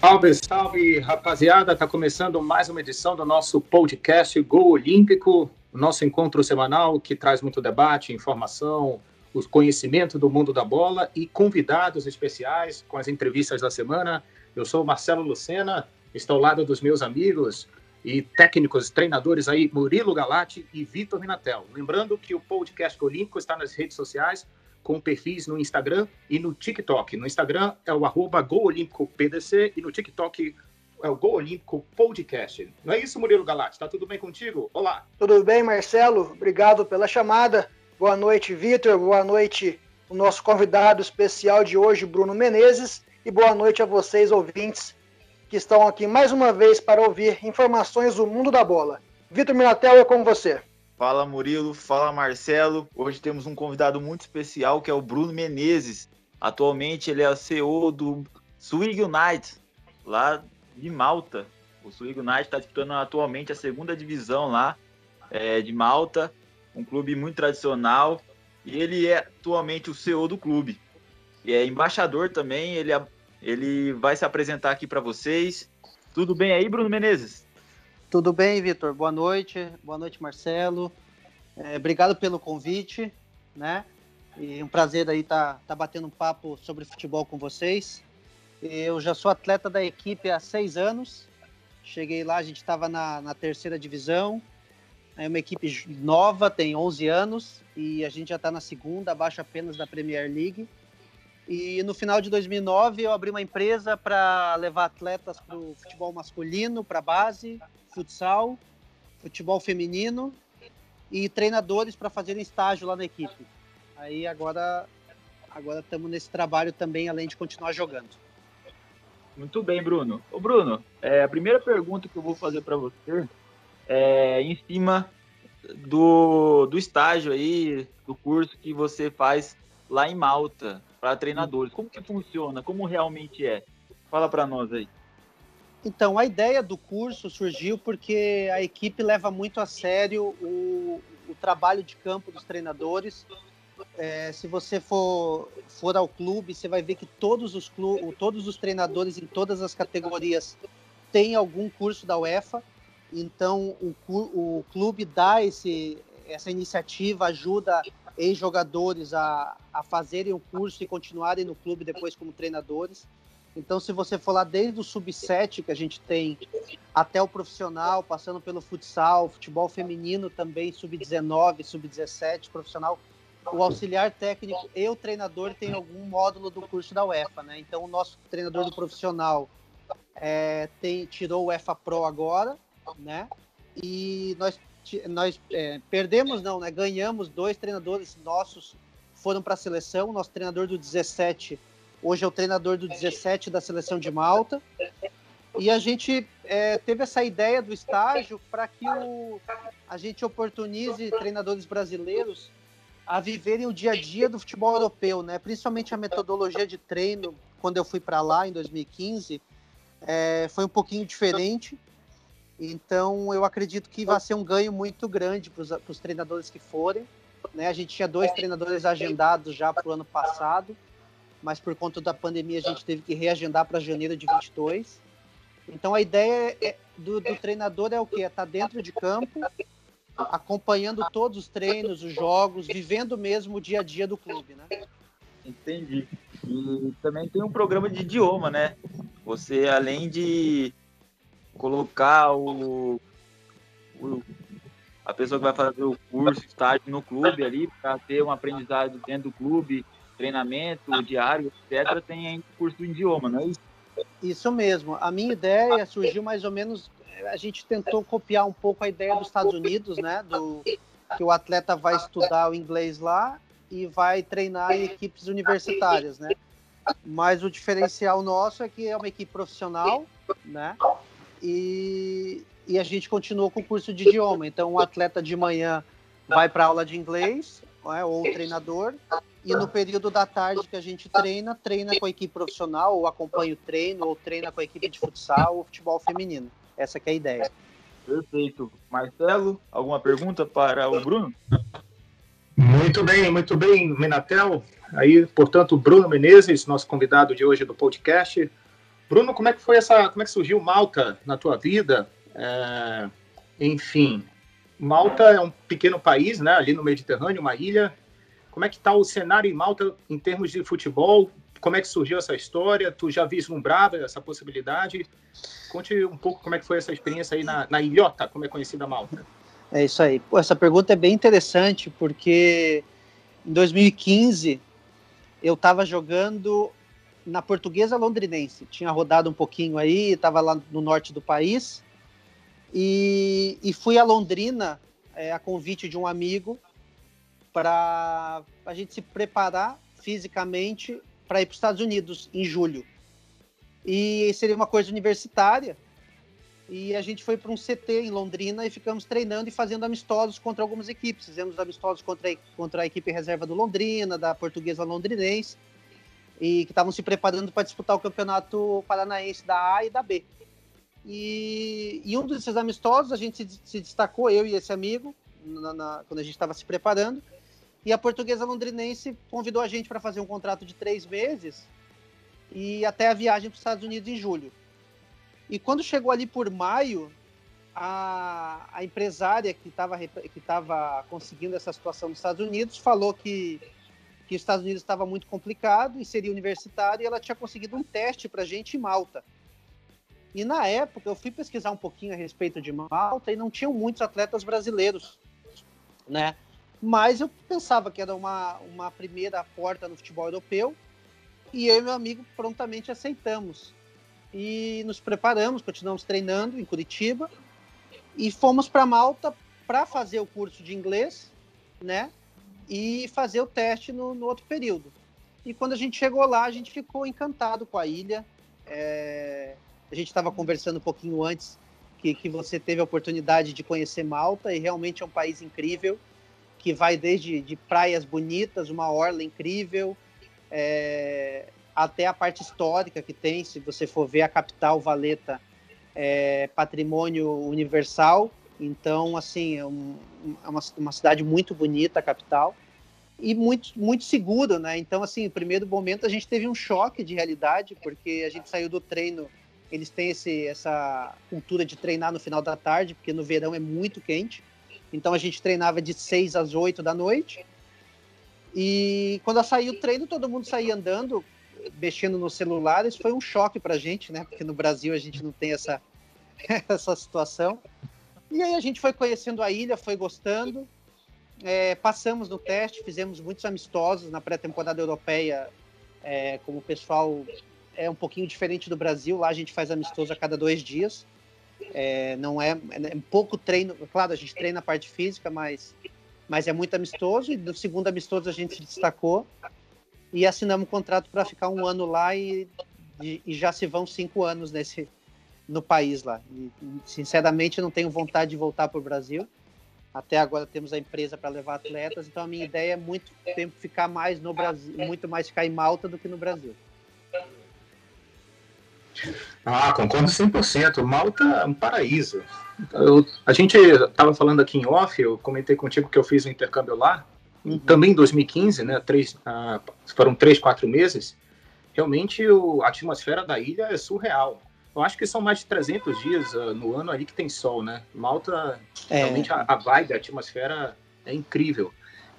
Salve, salve, rapaziada! Tá começando mais uma edição do nosso podcast Gol Olímpico, o nosso encontro semanal que traz muito debate, informação, o conhecimento do mundo da bola e convidados especiais com as entrevistas da semana. Eu sou Marcelo Lucena, estou ao lado dos meus amigos e técnicos, treinadores aí, Murilo Galati e Vitor Minatel. Lembrando que o podcast Olímpico está nas redes sociais, com perfis no Instagram e no TikTok. No Instagram é o arroba PDC e no TikTok é o Gol Olímpico Podcast. Não é isso, Murilo Galati? Está tudo bem contigo? Olá. Tudo bem, Marcelo? Obrigado pela chamada. Boa noite, Vitor. Boa noite, o nosso convidado especial de hoje, Bruno Menezes. E boa noite a vocês, ouvintes, que estão aqui mais uma vez para ouvir informações do mundo da bola. Vitor Minatel, é com você. Fala Murilo, fala Marcelo. Hoje temos um convidado muito especial que é o Bruno Menezes. Atualmente ele é o CEO do Swing United, lá de Malta. O Swing United está disputando atualmente a segunda divisão lá é, de Malta, um clube muito tradicional. E ele é atualmente o CEO do clube. E é embaixador também. Ele, é, ele vai se apresentar aqui para vocês. Tudo bem aí, Bruno Menezes? Tudo bem, Vitor? Boa noite. Boa noite, Marcelo. É, obrigado pelo convite, né? E um prazer aí estar tá, tá batendo um papo sobre futebol com vocês. Eu já sou atleta da equipe há seis anos. Cheguei lá, a gente estava na, na, terceira divisão. É uma equipe nova, tem 11 anos e a gente já está na segunda, abaixo apenas da Premier League. E no final de 2009 eu abri uma empresa para levar atletas para o futebol masculino, para base, futsal, futebol feminino e treinadores para fazerem estágio lá na equipe. Aí agora agora estamos nesse trabalho também, além de continuar jogando. Muito bem, Bruno. Ô, Bruno, é, a primeira pergunta que eu vou fazer para você é em cima do, do estágio aí, do curso que você faz lá em Malta para treinadores. Como que funciona? Como realmente é? Fala para nós aí. Então, a ideia do curso surgiu porque a equipe leva muito a sério o, o trabalho de campo dos treinadores. É, se você for, for ao clube, você vai ver que todos os, clube, todos os treinadores em todas as categorias têm algum curso da UEFA. Então, o, o clube dá esse, essa iniciativa, ajuda ex-jogadores a, a fazerem o curso e continuarem no clube depois como treinadores. Então, se você for lá desde o sub-7 que a gente tem até o profissional, passando pelo futsal, futebol feminino também, sub-19, sub-17, profissional, o auxiliar técnico e o treinador tem algum módulo do curso da UEFA, né? Então, o nosso treinador do profissional é, tem, tirou o UEFA Pro agora, né? E nós, nós é, perdemos, não, né? Ganhamos dois treinadores nossos foram para a seleção. Nosso treinador do 17 Hoje é o treinador do 17 da seleção de Malta. E a gente é, teve essa ideia do estágio para que o, a gente oportunize treinadores brasileiros a viverem o dia a dia do futebol europeu, né? Principalmente a metodologia de treino, quando eu fui para lá em 2015, é, foi um pouquinho diferente. Então, eu acredito que vai ser um ganho muito grande para os treinadores que forem. Né? A gente tinha dois treinadores agendados já para o ano passado mas por conta da pandemia a gente teve que reagendar para janeiro de 22. Então a ideia é, do, do, treinador é o quê? É estar tá dentro de campo, acompanhando todos os treinos, os jogos, vivendo mesmo o dia a dia do clube, né? Entendi. E também tem um programa de idioma, né? Você, além de colocar o, o a pessoa que vai fazer o curso, estágio no clube ali, para ter um aprendizado dentro do clube, treinamento diário, etc., tem ainda curso do idioma, não é isso? Isso mesmo. A minha ideia surgiu mais ou menos. A gente tentou copiar um pouco a ideia dos Estados Unidos, né? Do que o atleta vai estudar o inglês lá e vai treinar em equipes universitárias, né? Mas o diferencial nosso é que é uma equipe profissional, né? E, e a gente continua com o curso de idioma. Então, o atleta de manhã vai para aula de inglês, é? ou o treinador, e no período da tarde que a gente treina, treina com a equipe profissional, ou acompanha o treino, ou treina com a equipe de futsal ou futebol feminino. Essa é a ideia. Perfeito. Marcelo, alguma pergunta para o Bruno? Muito bem, muito bem, Menatel. Aí, portanto, Bruno Menezes, nosso convidado de hoje do podcast. Bruno, como é que foi essa, como é que surgiu Malta na tua vida? É, enfim, Malta é um pequeno país, né, ali no Mediterrâneo, uma ilha. Como é que está o cenário em Malta em termos de futebol? Como é que surgiu essa história? Tu já vislumbrava essa possibilidade? Conte um pouco como é que foi essa experiência aí na, na ilhota, como é conhecida Malta. É isso aí. Pô, essa pergunta é bem interessante porque em 2015 eu estava jogando na Portuguesa Londrinense. Tinha rodado um pouquinho aí, estava lá no norte do país e, e fui a Londrina é, a convite de um amigo para a gente se preparar fisicamente para ir para os Estados Unidos em julho. E seria uma coisa universitária. E a gente foi para um CT em Londrina e ficamos treinando e fazendo amistosos contra algumas equipes. Fizemos amistosos contra a, contra a equipe reserva do Londrina, da Portuguesa Londrinense, e que estavam se preparando para disputar o campeonato paranaense da A e da B. E, e um desses amistosos a gente se, destacou, eu e esse amigo, na, na, quando a gente estava se preparando. E a portuguesa londrinense convidou a gente para fazer um contrato de três meses e até a viagem para os Estados Unidos em julho. E quando chegou ali por maio, a, a empresária que estava que tava conseguindo essa situação nos Estados Unidos falou que, que os Estados Unidos estava muito complicado e seria universitário e ela tinha conseguido um teste para gente em Malta. E na época eu fui pesquisar um pouquinho a respeito de Malta e não tinham muitos atletas brasileiros, né? Mas eu pensava que era uma, uma primeira porta no futebol europeu e eu e meu amigo prontamente aceitamos. E nos preparamos, continuamos treinando em Curitiba e fomos para Malta para fazer o curso de inglês, né? E fazer o teste no, no, outro período. E quando a gente chegou lá, a gente ficou encantado com a ilha. É... A gente estava conversando um pouquinho antes que, que você teve a oportunidade de conhecer Malta e realmente é um país incrível que vai desde de praias bonitas, uma orla incrível, é, até a parte histórica que tem, se você for ver a capital Valeta, é patrimônio universal, então, assim, é, um, é uma, uma, cidade muito bonita, a capital, e muito, muito seguro, né? Então, assim, no primeiro momento a gente teve um choque de realidade, porque a gente saiu do treino, eles têm esse, essa cultura de treinar no final da tarde, porque no verão é muito quente, então a gente treinava de 6 às 8 da noite. E quando saí o treino, todo mundo saía andando, mexendo no celular. Isso foi um choque para a gente, né? Porque no Brasil a gente não tem essa, essa situação. E aí a gente foi conhecendo a ilha, foi gostando. É, passamos no teste, fizemos muitos amistosos na pré-temporada europeia, é, como o pessoal é um pouquinho diferente do Brasil. Lá a gente faz amistoso a cada dois dias. É, não é, é, pouco treino, claro, a gente treina a parte física, mas, mas é muito amistoso. E no segundo amistoso a gente se destacou e assinamos um contrato para ficar um ano lá e, e, já se vão cinco anos nesse no país lá. E, sinceramente, não tenho vontade de voltar para o Brasil. Até agora temos a empresa para levar atletas, então a minha ideia é muito tempo ficar mais no Brasil, muito mais ficar em Malta do que no Brasil. Ah, concordo 100%. Malta é um paraíso. Eu, a gente estava falando aqui em off, eu comentei contigo que eu fiz um intercâmbio lá, uhum. também em 2015, né? Três, ah, foram três, quatro meses. Realmente o, a atmosfera da ilha é surreal. Eu acho que são mais de 300 dias uh, no ano ali que tem sol, né? Malta, é. realmente a, a vibe, a atmosfera é incrível.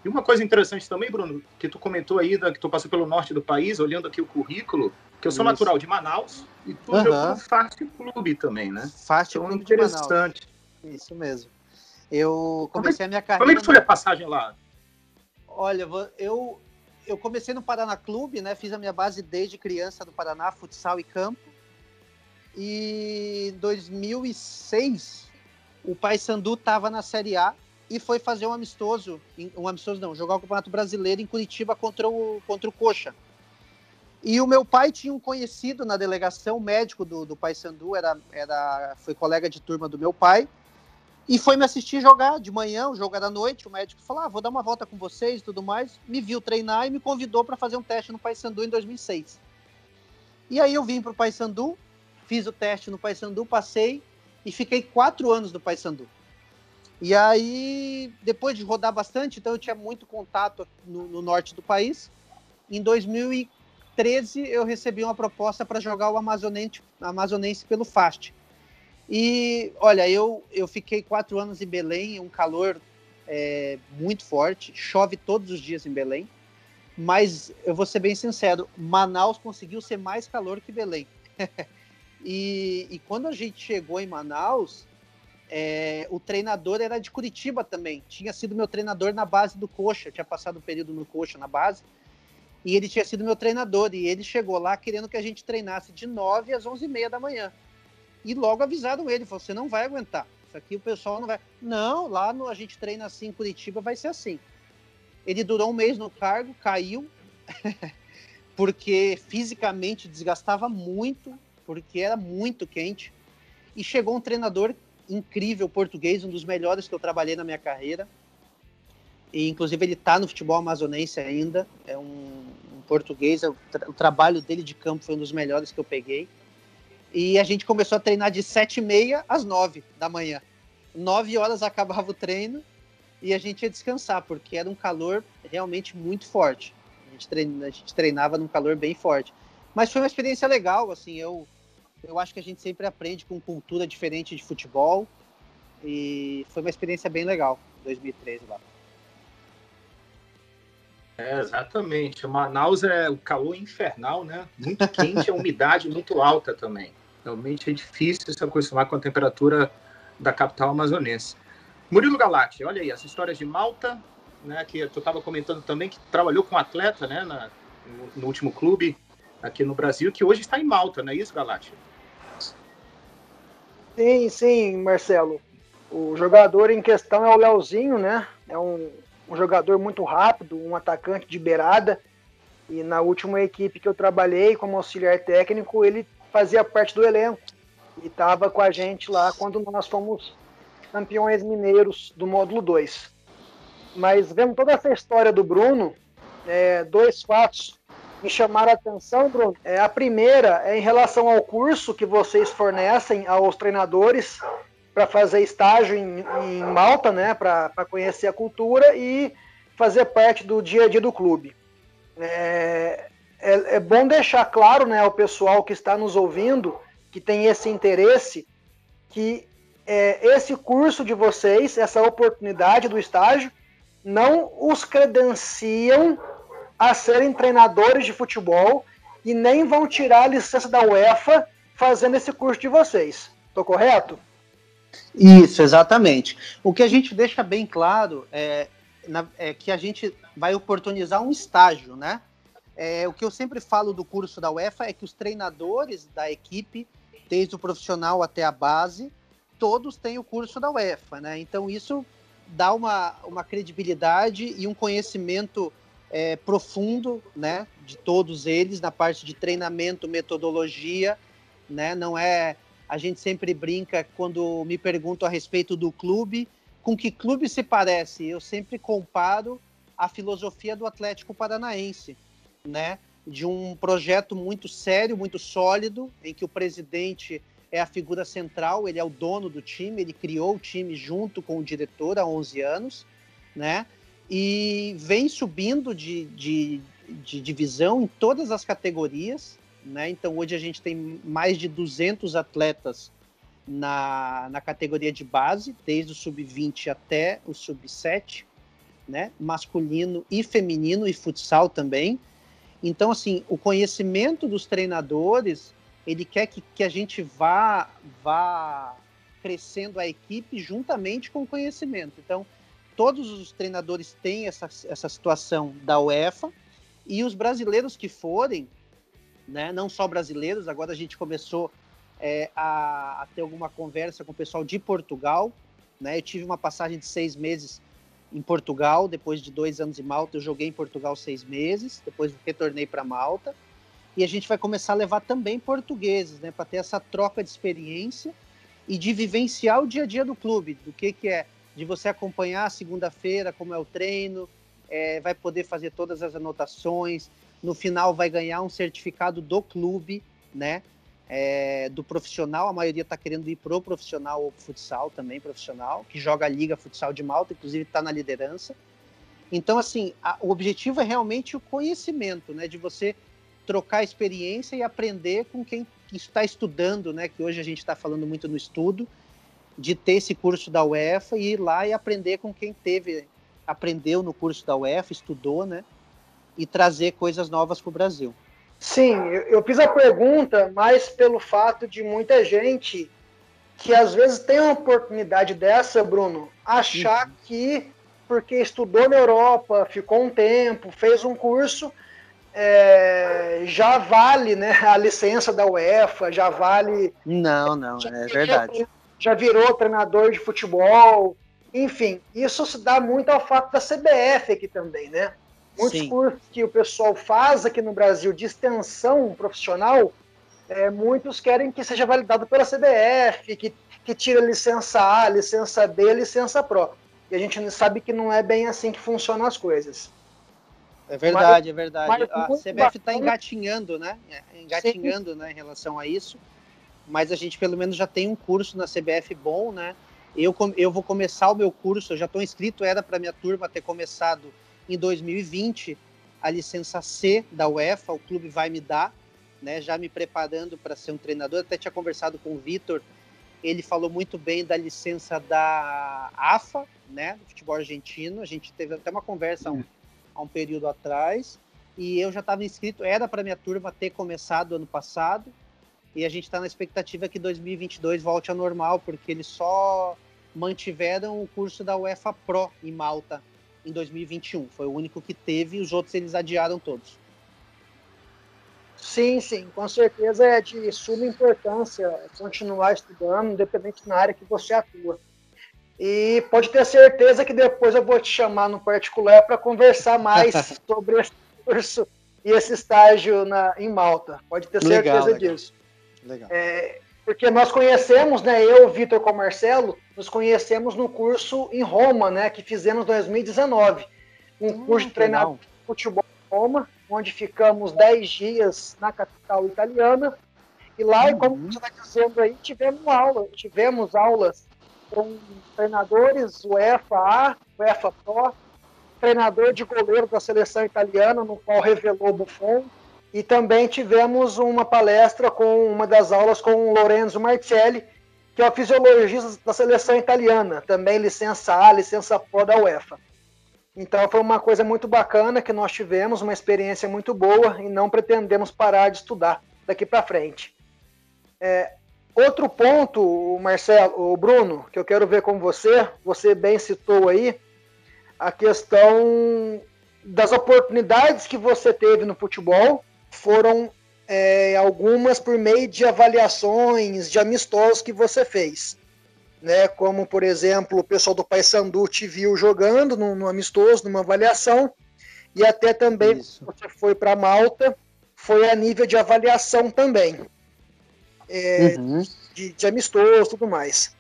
E uma coisa interessante também, Bruno, que tu comentou aí, da, que tu passou pelo norte do país, olhando aqui o currículo, que eu sou Isso. natural de Manaus e tu uhum. jogou no Fast Clube também, né? Fast então, Clube interessante. Isso mesmo. Eu comecei a minha carreira. Como é que foi a passagem lá? Olha, eu, eu comecei no Paraná Clube, né? Fiz a minha base desde criança no Paraná, futsal e campo. E em 2006, o Paysandu estava na Série A e foi fazer um amistoso, um amistoso não, jogar o Campeonato Brasileiro em Curitiba contra o, contra o Coxa. E o meu pai tinha um conhecido na delegação, médico do, do Paysandu, era, era, foi colega de turma do meu pai, e foi me assistir jogar de manhã, o jogo era à noite, o médico falou, ah, vou dar uma volta com vocês e tudo mais, me viu treinar e me convidou para fazer um teste no Paysandu em 2006. E aí eu vim para o Paysandu, fiz o teste no Paysandu, passei e fiquei quatro anos no Paysandu. E aí, depois de rodar bastante, então eu tinha muito contato no, no norte do país. Em 2000 2013 eu recebi uma proposta para jogar o Amazonense, Amazonense pelo FAST. E olha, eu, eu fiquei quatro anos em Belém, um calor é, muito forte, chove todos os dias em Belém. Mas eu vou ser bem sincero, Manaus conseguiu ser mais calor que Belém. e, e, quando a gente chegou em Manaus, é, o treinador era de Curitiba também. Tinha sido meu treinador na base do Coxa, tinha passado um período no Coxa na base. E ele tinha sido meu treinador. E ele chegou lá querendo que a gente treinasse de 9 às 11 e meia da manhã. E logo avisaram ele: você não vai aguentar. Isso aqui o pessoal não vai. Não, lá no, a gente treina assim em Curitiba, vai ser assim. Ele durou um mês no cargo, caiu, porque fisicamente desgastava muito, porque era muito quente. E chegou um treinador incrível português, um dos melhores que eu trabalhei na minha carreira. E, inclusive, ele está no futebol amazonense ainda. É um, um português. O, tra o, trabalho dele de campo foi um dos melhores que eu peguei. E a gente começou a treinar de sete e meia às nove da manhã. Nove horas acabava o treino e a gente ia descansar, porque era um calor realmente muito forte. A gente, treinava, a gente treinava num calor bem forte. Mas foi uma experiência legal, assim, eu, eu acho que a gente sempre aprende com cultura diferente de futebol. E foi uma experiência bem legal, 2013 lá. É, exatamente. Manaus é o calor infernal, né? Muito quente, a umidade muito alta também. Realmente é difícil se acostumar com a temperatura da capital amazonense. Murilo Galati, olha aí, as histórias de Malta, né, que tu estava comentando também, que trabalhou com atleta né, na, no, no, último clube aqui no Brasil, que hoje está em Malta, não é isso, Galati? Sim, sim, Marcelo. O jogador em questão é o Leozinho, né? É um, um jogador muito rápido, um atacante de beirada. E na última equipe que eu trabalhei como auxiliar técnico, ele fazia parte do elenco e estava com a gente lá quando nós fomos campeões mineiros do módulo 2. Mas vendo toda essa história do Bruno, é, dois fatos me chamaram a atenção, Bruno. É, a primeira é em relação ao curso que vocês fornecem aos treinadores para fazer estágio em, em Malta, né, para conhecer a cultura e fazer parte do dia a dia do clube. É, é, é, bom deixar claro né, ao pessoal que está nos ouvindo, que tem esse interesse, que é, esse curso de vocês, essa oportunidade do estágio, não os credenciam a serem treinadores de futebol e nem vão tirar a licença da UEFA fazendo esse curso de vocês. Estou correto? Isso, exatamente. O que a gente deixa bem claro é, na, é que a gente vai oportunizar um estágio, né? É, o que eu sempre falo do curso da UEFA é que os treinadores da equipe, desde o profissional até a base, todos têm o curso da UEFA, né? Então isso dá uma, uma credibilidade e um conhecimento é, profundo, né, de todos eles na parte de treinamento, metodologia, né? Não é a gente sempre brinca quando me perguntam a respeito do clube, com que clube se parece? Eu sempre comparo a filosofia do Atlético Paranaense, né? De um projeto muito sério, muito sólido, em que o presidente é a figura central, ele é o dono do time, ele criou o time junto com o diretor há 11 anos, né? E vem subindo de, de, de divisão em todas as categorias, né? Então hoje a gente tem mais de 200 atletas na, na categoria de base, desde o sub-20 até o sub-7, né? Masculino e feminino e futsal também. Então, assim, o conhecimento dos treinadores ele quer que, que a gente vá, vá crescendo a equipe juntamente com o conhecimento. Então, todos os treinadores têm essa, essa situação da UEFA e os brasileiros que forem, né, não só brasileiros, agora a gente começou é, a, a, ter alguma conversa com o pessoal de Portugal. Né, eu tive uma passagem de seis meses em Portugal, depois de dois anos em Malta, eu joguei em Portugal seis meses, depois retornei para Malta e a gente vai começar a levar também portugueses, né, para ter essa troca de experiência e de vivenciar o dia a dia do clube, do que que é, de você acompanhar segunda-feira como é o treino, é, vai poder fazer todas as anotações, no final vai ganhar um certificado do clube, né, é, do profissional, a maioria está querendo ir pro profissional ou futsal também, profissional, que joga a Liga Futsal de Malta, inclusive está na liderança. Então, assim, a, o objetivo é realmente o conhecimento, né, de você trocar experiência e aprender com quem está estudando, né? Que hoje a gente está falando muito no estudo, de ter esse curso da UEFA e ir lá e aprender com quem teve, aprendeu no curso da UEFA, estudou, né? E trazer coisas novas para o Brasil. Sim, eu, eu fiz a pergunta mais pelo fato de muita gente que às vezes tem uma oportunidade dessa, Bruno, achar uhum. que porque estudou na Europa, ficou um tempo, fez um curso, é, já vale né, a licença da UEFA, já vale. Não, não, é verdade. Já virou treinador de futebol. Enfim, isso se dá muito ao fato da CBF aqui também, né? Muitos Sim. cursos que o pessoal faz aqui no Brasil de extensão profissional, é, muitos querem que seja validado pela CBF, que, que tire licença A, licença B, licença Pro. E a gente sabe que não é bem assim que funcionam as coisas. É verdade, mas, é verdade. A CBF está engatinhando, né? É, engatinhando, né, em relação a isso. Mas a gente pelo menos já tem um curso na CBF bom, né? Eu, eu vou começar o meu curso, eu já estou inscrito, era para minha turma ter começado em 2020 a licença C da UEFA, o clube vai me dar, né? Já me preparando para ser um treinador. Até tinha conversado com o Vitor, ele falou muito bem da licença da AFA, né? Do futebol argentino. A gente teve até uma conversa um, há um período atrás. E eu já estava inscrito, era para minha turma ter começado ano passado. E a gente está na expectativa que 2022 volte ao normal, porque eles só mantiveram o curso da UEFA Pro em Malta em 2021. Foi o único que teve, os outros eles adiaram todos. Sim, sim, com certeza é de suma importância continuar estudando, independente na área que você atua. E pode ter certeza que depois eu vou te chamar no particular para conversar mais sobre esse curso e esse estágio na, em Malta. Pode ter certeza legal, disso. Legal. É, porque nós conhecemos, né, eu, Vitor com Marcelo, nos conhecemos no curso em Roma, né, que fizemos em 2019. Um hum, curso de treinamento de futebol em Roma, onde ficamos 10 dias na capital italiana. E lá, uhum. como você está dizendo aí, tivemos aula, tivemos aulas com treinadores UEFA A, UEFA Pro, treinador de goleiro da seleção italiana, no qual revelou Buffon, e também tivemos uma palestra com uma das aulas com o Lorenzo Marcelli, que é o fisiologista da seleção italiana, também licença A, licença Pro da UEFA. Então foi uma coisa muito bacana que nós tivemos, uma experiência muito boa e não pretendemos parar de estudar daqui para frente. É, Outro ponto, Marcelo, o Bruno, que eu quero ver com você, você bem citou aí, a questão das oportunidades que você teve no futebol foram é, algumas por meio de avaliações de amistosos que você fez. Né, como, por exemplo, o pessoal do Paysandu te viu jogando no, no amistoso, numa avaliação, e até também Isso. você foi para Malta, foi a nível de avaliação também é, uhum. de, de amistoso tudo mais.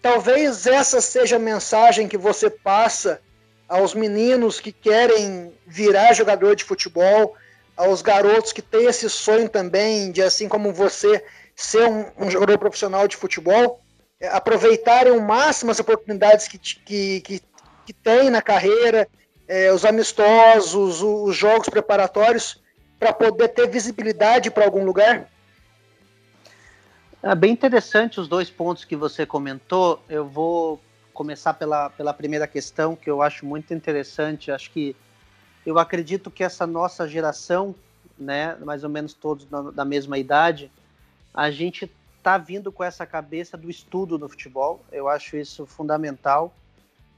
Talvez essa seja a mensagem que você passa aos meninos que querem virar jogador de futebol, aos garotos que têm esse sonho também de, assim como você, ser um, um jogador profissional de futebol, é, aproveitarem ao máximo as oportunidades que, que, que, que tem na carreira, é, os amistosos, os jogos preparatórios, para poder ter visibilidade para algum lugar? É bem interessante os dois pontos que você comentou. Eu vou começar pela, pela primeira questão, que eu acho muito interessante. Acho que eu acredito que essa nossa geração, né, mais ou menos todos da, da mesma idade, a gente está vindo com essa cabeça do estudo no futebol. Eu acho isso fundamental.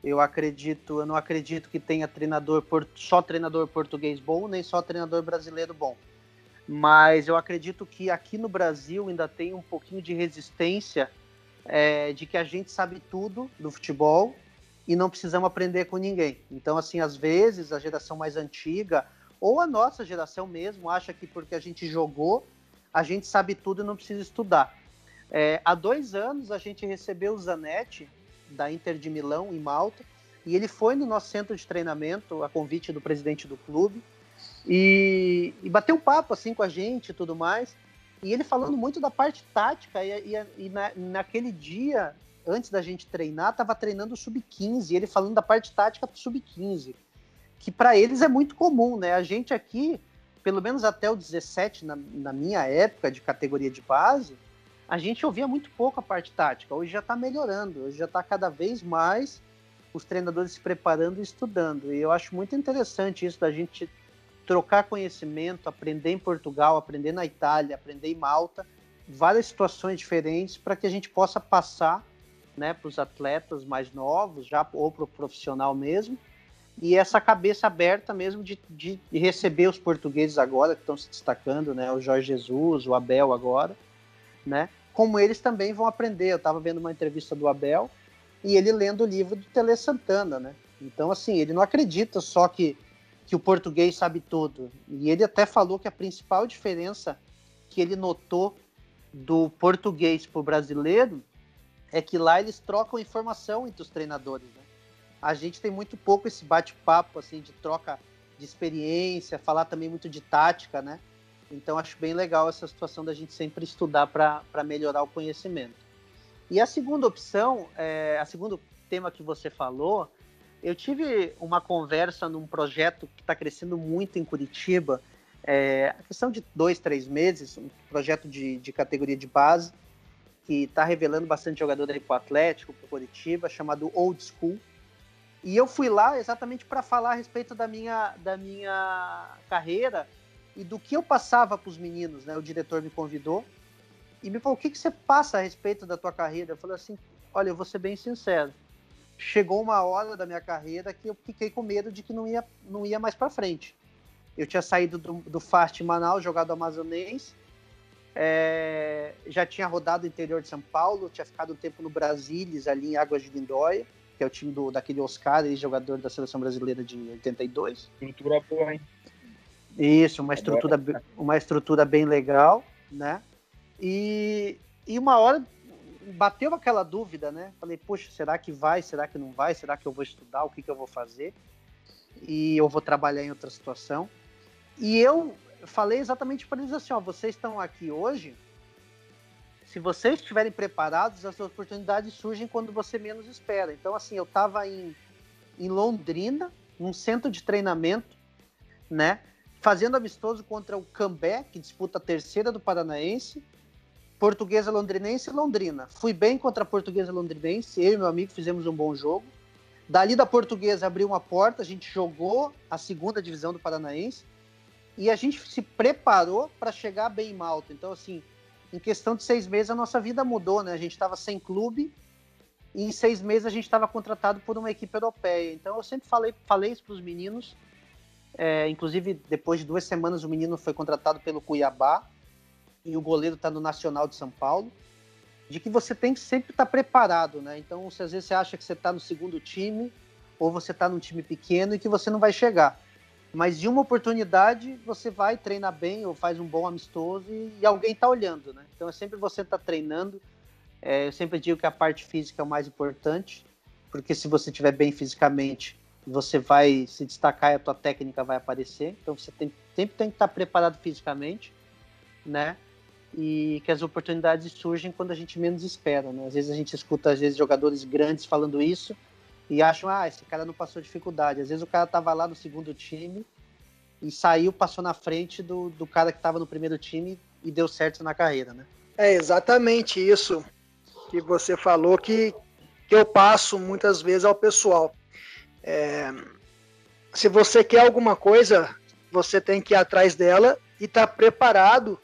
Eu acredito, eu não acredito que tenha treinador só treinador português bom, nem só treinador brasileiro bom mas eu acredito que aqui no Brasil ainda tem um pouquinho de resistência é, de que a gente sabe tudo do futebol e não precisamos aprender com ninguém. Então, assim, às vezes a geração mais antiga ou a nossa geração mesmo acha que porque a gente jogou, a gente sabe tudo e não precisa estudar. É, há dois anos a gente recebeu o Zanetti da Inter de Milão em Malta e ele foi no nosso centro de treinamento a convite do presidente do clube e, e bateu um papo assim com a gente e tudo mais. E ele falando muito da parte tática, e, e, e na, naquele dia, antes da gente treinar, tava treinando o sub-15, ele falando da parte tática do sub-15, que para eles é muito comum, né? A gente aqui pelo menos até o 17, na, na minha época de categoria de base, a gente ouvia muito pouco a parte tática. Hoje já está melhorando, hoje já está cada vez mais os treinadores se preparando e estudando. E eu acho muito interessante isso da gente trocar conhecimento, aprender em Portugal, aprender na Itália, aprender em Malta, várias situações diferentes para que a gente possa passar né, para os atletas mais novos, já ou para o profissional mesmo, e essa cabeça aberta mesmo de, de, de, receber os portugueses agora que estão se destacando, né, o Jorge Jesus, o Abel agora, né, como eles também vão aprender. Eu estava vendo uma entrevista do Abel e ele lendo o livro do Tele Santana, né? Então, assim, ele não acredita só que, que o português sabe tudo. E ele até falou que a principal diferença que ele notou do português para o brasileiro é que lá eles trocam informação entre os treinadores, né? A gente tem muito pouco esse bate-papo, assim, de troca de experiência, falar também muito de tática, né? Então, acho bem legal essa situação da gente sempre estudar para melhorar o conhecimento. E a segunda opção, é, a segundo tema que você falou, eu tive uma conversa num projeto que está crescendo muito em Curitiba, é, a questão de dois, três meses, um projeto de, de categoria de base, que está revelando bastante jogador aí para o Atlético, para o Curitiba, chamado Old School. E eu fui lá exatamente para falar a respeito da minha, da minha carreira e do que eu passava para os meninos, né? O diretor me convidou e me falou: o que, que você passa a respeito da tua carreira? Eu falei assim: olha, eu vou ser bem sincero. Chegou uma hora da minha carreira que eu fiquei com medo de que não ia, não ia mais para frente. Eu tinha saído do, do Fast Manaus, jogado Amazonense, é, já tinha rodado o interior de São Paulo, tinha ficado um tempo no Brasília, ali em Águas de Lindóia, que é o time do, daquele Oscar, jogador da seleção brasileira de 82. Estrutura boa, hein? Isso, uma estrutura, uma estrutura bem legal, né? E, e uma hora bateu aquela dúvida, né? Falei, poxa, será que vai? Será que não vai? Será que eu vou estudar? O que, que eu vou fazer? E eu vou trabalhar em outra situação. E eu falei exatamente para eles assim: ó, vocês estão aqui hoje. Se vocês estiverem preparados, as oportunidades surgem quando você menos espera. Então, assim, eu estava em, em Londrina, num centro de treinamento, né? fazendo amistoso contra o Cambé, que disputa a terceira do Paranaense, Portuguesa Londrinense e Londrina. Fui bem contra a Portuguesa Londrinense, eu e meu amigo fizemos um bom jogo. Dali da Portuguesa abriu uma porta, a gente jogou a segunda divisão do Paranaense e a gente se preparou para chegar bem em Malta. Então, assim, em questão de seis meses a nossa vida mudou, né? A gente estava sem clube e em seis meses a gente estava contratado por uma equipe europeia. Então, eu sempre falei, falei isso para os meninos é, inclusive, depois de duas semanas, o menino foi contratado pelo Cuiabá e o goleiro está no Nacional de São Paulo. De que você tem que sempre estar tá preparado, né? Então, se às vezes você acha que você está no segundo time ou você está num time pequeno e que você não vai chegar. Mas de uma oportunidade, você vai, treina bem ou faz um bom amistoso e, e alguém está olhando, né? Então, é sempre você estar tá treinando. É, eu sempre digo que a parte física é o mais importante, porque se você estiver bem fisicamente, você vai se destacar e a tua técnica vai aparecer. Então você tem, sempre tem que estar preparado fisicamente, né? E que as oportunidades surgem quando a gente menos espera, né? Às vezes a gente escuta às vezes jogadores grandes falando isso e acham, ah, esse cara não passou dificuldade. Às vezes o cara tava lá no segundo time e saiu, passou na frente do, do cara que estava no primeiro time e deu certo na carreira, né? É exatamente isso que você falou que, que eu passo muitas vezes ao pessoal é, se você quer alguma coisa, você tem que ir atrás dela e estar tá preparado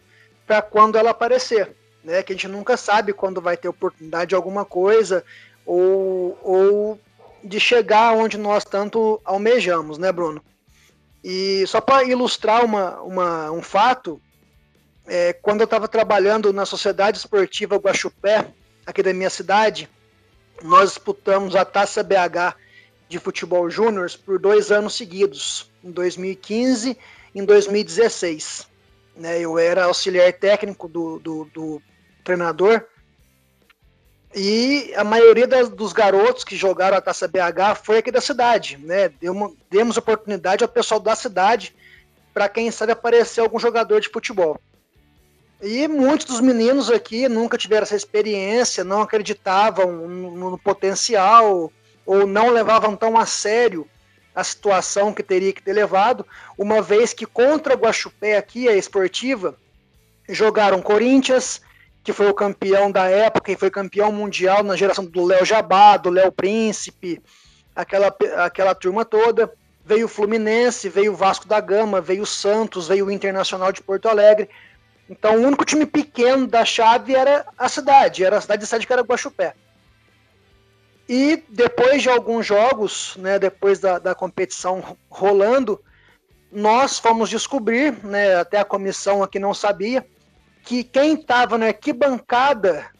para quando ela aparecer. Né? Que a gente nunca sabe quando vai ter oportunidade de alguma coisa ou, ou de chegar onde nós tanto almejamos, né, Bruno? E só para ilustrar uma, uma, um fato, é, quando eu estava trabalhando na Sociedade Esportiva Guaxupé, aqui da minha cidade, nós disputamos a Taça BH de futebol júnior por dois anos seguidos, em 2015 e em 2016. Né, eu era auxiliar técnico do, do, do treinador e a maioria das, dos garotos que jogaram a Taça BH foi aqui da cidade. Né? Deu uma, demos oportunidade ao pessoal da cidade para quem sabe aparecer algum jogador de futebol. E muitos dos meninos aqui nunca tiveram essa experiência, não acreditavam no, no potencial, ou não levavam tão a sério a situação que teria que ter levado, uma vez que contra o Guaxupé aqui, a esportiva, jogaram Corinthians, que foi o campeão da época e foi campeão mundial na geração do Léo Jabá, do Léo Príncipe, aquela, aquela turma toda. Veio o Fluminense, veio o Vasco da Gama, veio o Santos, veio o Internacional de Porto Alegre. Então o único time pequeno da chave era a cidade, era a cidade de sede que era Guaxupé. E depois de alguns jogos, né, depois da, da competição rolando, nós fomos descobrir, né, até a comissão aqui não sabia, que quem estava na arquibancada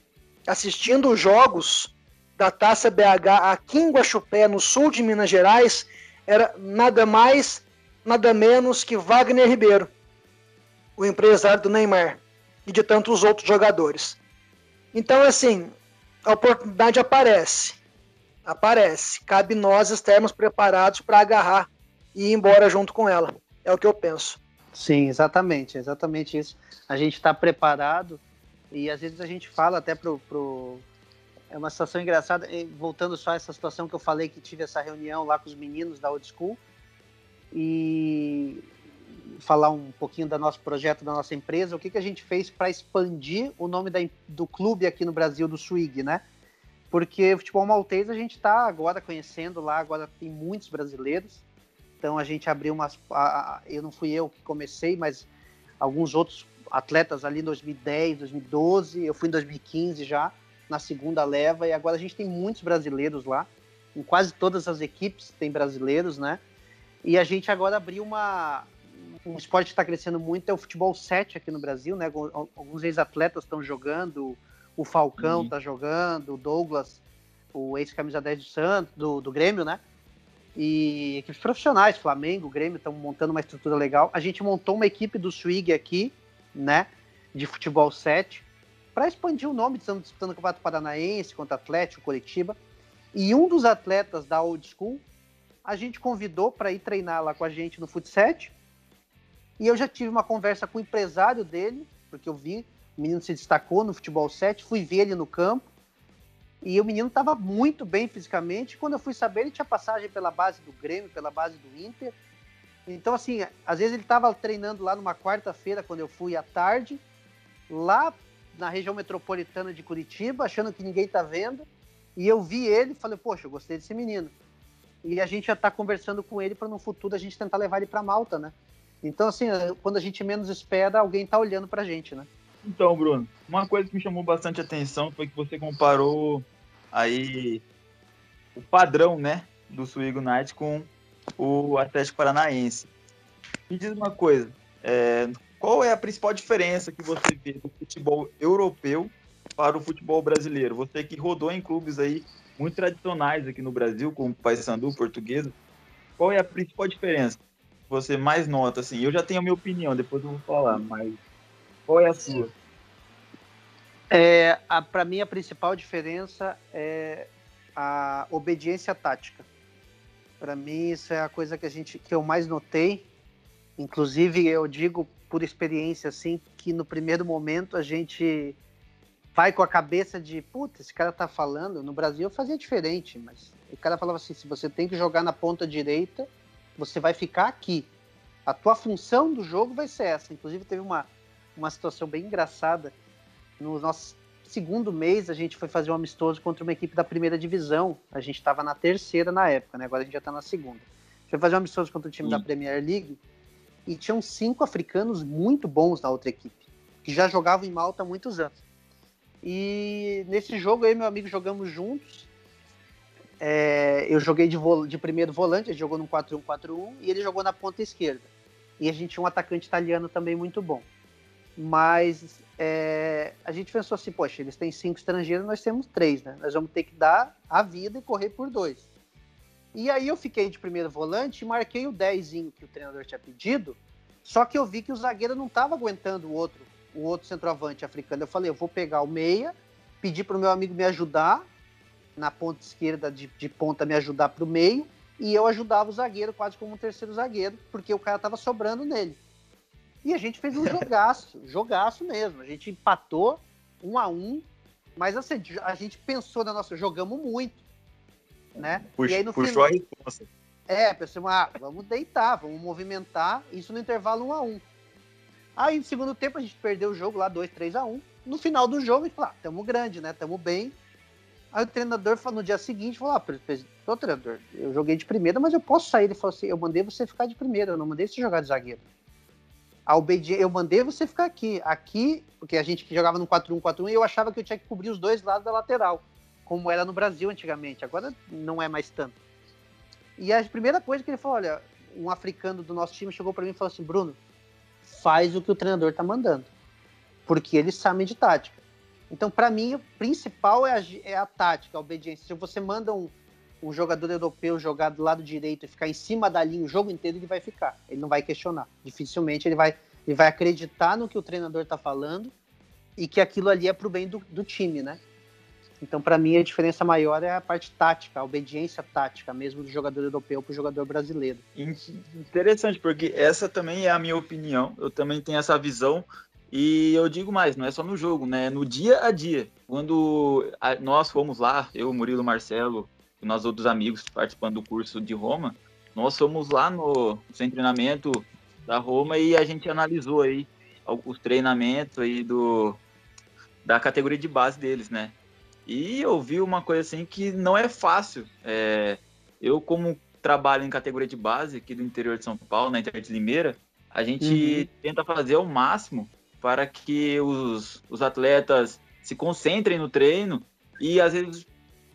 assistindo os jogos da Taça BH aqui em Guaxupé, no sul de Minas Gerais, era nada mais, nada menos que Wagner Ribeiro, o empresário do Neymar e de tantos outros jogadores. Então, assim, a oportunidade aparece aparece. Cabe nós estarmos preparados para agarrar e ir embora junto com ela. É o que eu penso. Sim, exatamente, exatamente isso. A gente está preparado e às vezes a gente fala até pro, pro... é uma situação engraçada. Voltando só a essa situação que eu falei que tive essa reunião lá com os meninos da Old School e falar um pouquinho do nosso projeto, da nossa empresa, o que, que a gente fez para expandir o nome da, do clube aqui no Brasil, do Swig, né? porque futebol maltês a gente está agora conhecendo lá, agora tem muitos brasileiros. Então a gente abriu umas. A, a, eu não fui eu que comecei, mas alguns outros atletas ali em 2010, 2012, eu fui em 2015 já, na segunda leva, e agora a gente tem muitos brasileiros lá. Em quase todas as equipes tem brasileiros, né? E a gente agora abriu uma. Um esporte que está crescendo muito é o futebol 7 aqui no Brasil, né? Alguns ex-atletas estão jogando, o Falcão uhum. tá jogando, o Douglas, o ex-camisa 10 do Santos, do, do Grêmio, né? E equipes profissionais, Flamengo, Grêmio, estão montando uma estrutura legal. A gente montou uma equipe do Swig aqui, né? De futebol 7, para expandir o nome, estamos disputando o Campeonato Paranaense contra Atlético, Curitiba. E um dos atletas da Old School, a gente convidou para ir treinar lá com a gente no Fut 7. E eu já tive uma conversa com o empresário dele, porque eu vi o menino se destacou no futebol 7, fui ver ele no campo. E o menino estava muito bem fisicamente. Quando eu fui saber, ele tinha passagem pela base do Grêmio, pela base do Inter. Então, assim, às vezes ele estava treinando lá numa quarta-feira, quando eu fui à tarde, lá na região metropolitana de Curitiba, achando que ninguém está vendo. E eu vi ele e falei, poxa, eu gostei desse menino. E a gente já está conversando com ele para no futuro a gente tentar levar ele para Malta, né? Então, assim, quando a gente menos espera, alguém está olhando para a gente, né? Então, Bruno, uma coisa que me chamou bastante atenção foi que você comparou aí o padrão, né, do Swing United com o Atlético Paranaense. Me diz uma coisa, é, qual é a principal diferença que você vê do futebol europeu para o futebol brasileiro? Você que rodou em clubes aí muito tradicionais aqui no Brasil, como Paysandu, Portuguesa, qual é a principal diferença que você mais nota? Assim, eu já tenho a minha opinião, depois eu vou falar, mas qual é a sua? É, Para mim, a principal diferença é a obediência tática. Para mim, isso é a coisa que, a gente, que eu mais notei. Inclusive, eu digo por experiência, assim, que no primeiro momento a gente vai com a cabeça de, puta, esse cara tá falando. No Brasil eu fazia diferente, mas o cara falava assim: se você tem que jogar na ponta direita, você vai ficar aqui. A tua função do jogo vai ser essa. Inclusive, teve uma uma situação bem engraçada. No nosso segundo mês, a gente foi fazer um amistoso contra uma equipe da primeira divisão. A gente estava na terceira na época, né? Agora a gente já está na segunda. A gente foi fazer um amistoso contra o time Sim. da Premier League e tinham cinco africanos muito bons na outra equipe, que já jogavam em Malta há muitos anos. E nesse jogo, eu e meu amigo jogamos juntos. É, eu joguei de, de, primeiro volante, ele jogou no 4-1-4-1 e ele jogou na ponta esquerda. E a gente tinha um atacante italiano também muito bom. Mas é, a gente pensou assim, poxa, eles têm cinco estrangeiros, nós temos três, né? Nós vamos ter que dar a vida e correr por dois. E aí eu fiquei de primeiro volante e marquei o dezinho que o treinador tinha pedido, só que eu vi que o zagueiro não estava aguentando o outro, o outro centroavante africano. Eu falei, eu vou pegar o meia, pedir para o meu amigo me ajudar, na ponta esquerda de, de ponta me ajudar para o meio, e eu ajudava o zagueiro quase como um terceiro zagueiro, porque o cara estava sobrando nele. E a gente fez um jogaço, jogaço mesmo. A gente empatou um a um, mas assim, a gente pensou na nossa, jogamos muito, né? Puxa, e aí no puxou final, a resposta. É, pensamos, ah, vamos deitar, vamos movimentar, isso no intervalo 1 a 1 Aí no segundo tempo a gente perdeu o jogo lá 2, 3 a 1 No final do jogo a gente falou, ah, tamo grande, né? Tamo bem. Aí o treinador no dia seguinte falou, ah, ô treinador, eu joguei de primeira, mas eu posso sair. Ele falou assim, eu mandei você ficar de primeira, eu não mandei você jogar de zagueiro. A obediência, eu mandei você ficar aqui. Aqui, porque a gente jogava no 4-1-4-1 e eu achava que eu tinha que cobrir os dois lados da lateral, como era no Brasil antigamente. Agora não é mais tanto. E a primeira coisa que ele falou, olha, um africano do nosso time chegou para mim e falou assim, Bruno, faz o que o treinador tá mandando, porque eles sabem de tática. Então, para mim, o principal é a, é a, tática, a obediência. Se você manda um, um jogador europeu jogar do lado direito e ficar em cima da linha o jogo inteiro, ele vai ficar. Ele não vai questionar. Dificilmente ele vai, ele vai acreditar no que o treinador está falando e que aquilo ali é para o bem do, do time, né? Então, para mim, a diferença maior é a parte tática, a obediência tática mesmo do jogador europeu para o jogador brasileiro. Interessante, porque essa também é a minha opinião. Eu também tenho essa visão. E eu digo mais, não é só no jogo, né? No dia a dia. Quando nós fomos lá, eu, Murilo Marcelo e nós outros amigos participando do curso de Roma, nós fomos lá no sem treinamento da Roma e a gente analisou aí os treinamentos aí do da categoria de base deles, né? E eu vi uma coisa assim que não é fácil. É, eu, como trabalho em categoria de base aqui do interior de São Paulo, na Inter de Limeira, a gente uhum. tenta fazer o máximo para que os, os atletas se concentrem no treino e às vezes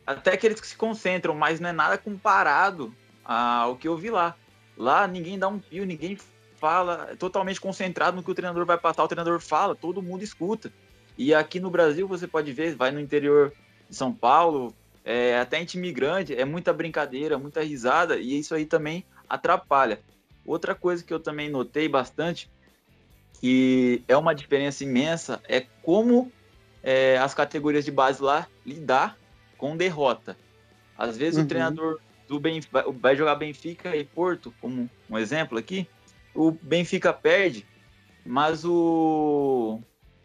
até que eles se concentram, mas não é nada comparado ao que eu vi lá. Lá ninguém dá um pio, ninguém fala, é totalmente concentrado no que o treinador vai passar, o treinador fala, todo mundo escuta. E aqui no Brasil você pode ver, vai no interior de São Paulo, é, até em time grande, é muita brincadeira, muita risada, e isso aí também atrapalha. Outra coisa que eu também notei bastante, que é uma diferença imensa, é como é, as categorias de base lá lidar com derrota. Às vezes uhum. o treinador do Benfica, vai jogar Benfica e Porto, como um exemplo aqui, o Benfica perde, mas o,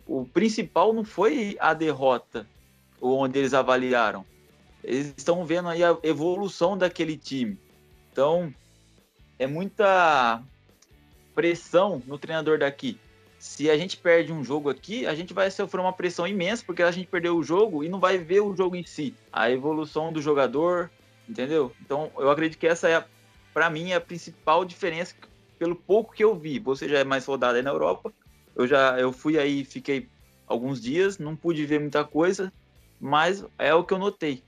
o principal não foi a derrota, onde eles avaliaram. Eles estão vendo aí a evolução daquele time. Então, é muita pressão no treinador daqui. Se a gente perde um jogo aqui, a gente vai sofrer uma pressão imensa porque a gente perdeu o jogo e não vai ver o jogo em si, a evolução do jogador, entendeu? Então, eu acredito que essa é, para mim, a principal diferença pelo pouco que eu vi. Você já é mais rodado aí na Europa. Eu já eu fui aí, fiquei alguns dias, não pude ver muita coisa, mas é o que eu notei.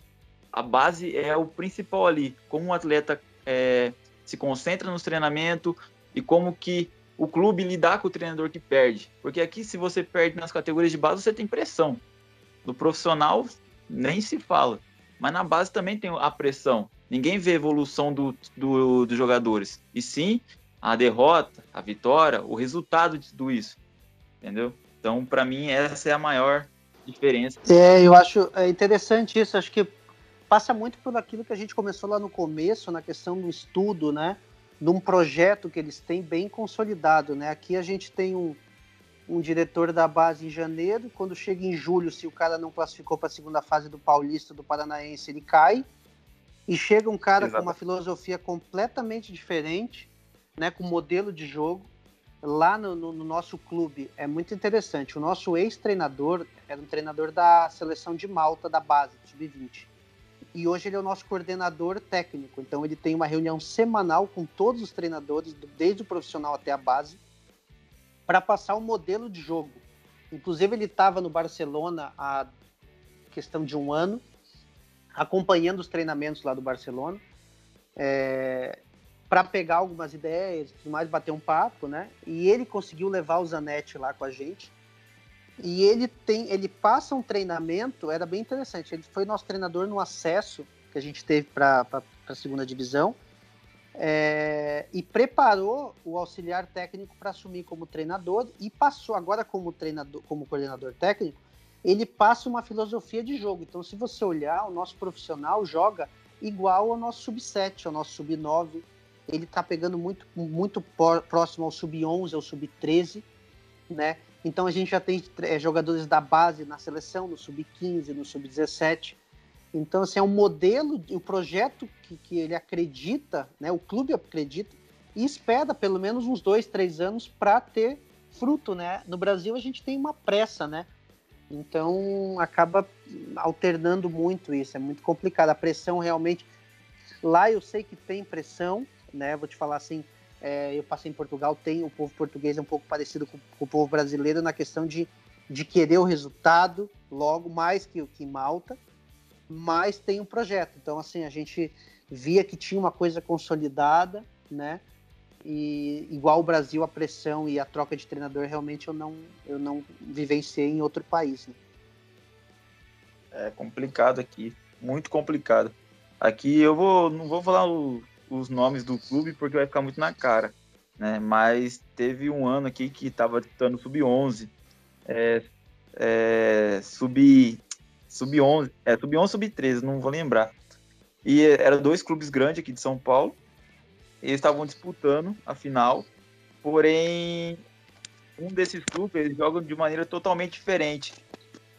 A base é o principal ali, como um atleta é, se concentra nos treinamentos e como que o clube lidar com o treinador que perde. Porque aqui, se você perde nas categorias de base, você tem pressão. No profissional, nem se fala. Mas na base também tem a pressão. Ninguém vê evolução do, do, dos jogadores. E sim a derrota, a vitória, o resultado de tudo isso. Entendeu? Então, para mim, essa é a maior diferença. É, eu acho é interessante isso. Acho que passa muito por aquilo que a gente começou lá no começo, na questão do estudo, né? De um projeto que eles têm bem consolidado, né? Aqui a gente tem um, um diretor da base em janeiro, quando chega em julho, se o cara não classificou para a segunda fase do Paulista, do Paranaense, ele cai. E chega um cara Exato. com uma filosofia completamente diferente, né, com modelo de jogo, lá no, no, no, nosso clube é muito interessante. O nosso ex-treinador era um treinador da seleção de Malta, da base, sub-20. E hoje ele é o nosso coordenador técnico. Então ele tem uma reunião semanal com todos os treinadores, desde o profissional até a base, para passar o um modelo de jogo. Inclusive ele estava no Barcelona há questão de um ano, acompanhando os treinamentos lá do Barcelona. É, para pegar algumas ideias, mais, bater um papo, né? E ele conseguiu levar o Zanetti lá com a gente. E ele tem, ele passa um treinamento, era bem interessante. Ele foi nosso treinador no acesso que a gente teve para a segunda divisão é, e preparou o auxiliar técnico para assumir como treinador e passou agora como treinador, como coordenador técnico. Ele passa uma filosofia de jogo. Então, se você olhar, o nosso profissional joga igual ao nosso sub 7, ao nosso sub 9, ele está pegando muito, muito próximo ao sub-11, ao sub-13, né? Então a gente já tem é, jogadores da base na seleção, no sub-15, no sub-17. Então, assim, é um modelo, o um projeto que, que ele acredita, né, o clube acredita, e espera pelo menos uns dois, três anos para ter fruto, né? No Brasil a gente tem uma pressa, né? Então acaba alternando muito isso, é muito complicado. A pressão realmente. Lá eu sei que tem pressão, né? Vou te falar assim, é, eu passei em Portugal, tem o povo português é um pouco parecido com, com, o povo brasileiro na questão de, de querer o resultado logo mais que, que Malta, mas tem um projeto. Então, assim, a gente via que tinha uma coisa consolidada, né? E igual o Brasil, a pressão e a troca de treinador realmente eu não, eu não vivenciei em outro país. Né? É complicado aqui, muito complicado. Aqui eu vou, não vou falar o, os nomes do clube porque vai ficar muito na cara, né? Mas teve um ano aqui que estava disputando sub-11, é, é, sub sub 11, é sub 11, sub 13, não vou lembrar. E eram dois clubes grandes aqui de São Paulo eles estavam disputando a final, porém um desses clubes eles jogam de maneira totalmente diferente.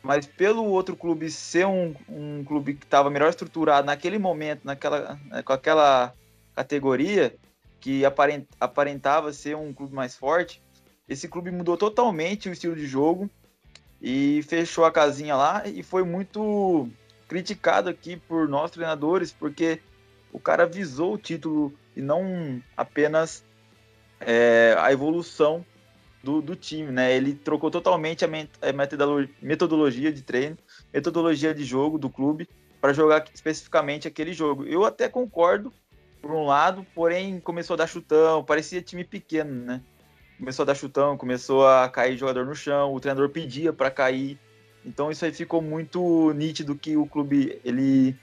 Mas pelo outro clube ser um, um clube que estava melhor estruturado naquele momento, naquela, com aquela categoria, que aparentava ser um clube mais forte, esse clube mudou totalmente o estilo de jogo e fechou a casinha lá e foi muito criticado aqui por nós treinadores, porque o cara visou o título e não apenas é, a evolução do, do, time, né? Ele trocou totalmente a, metodologia de treino, metodologia de jogo do clube para jogar especificamente aquele jogo. Eu até concordo por um lado, porém começou a dar chutão, parecia time pequeno, né? Começou a dar chutão, começou a cair jogador no chão, o treinador pedia para cair. Então isso aí ficou muito nítido que o clube ele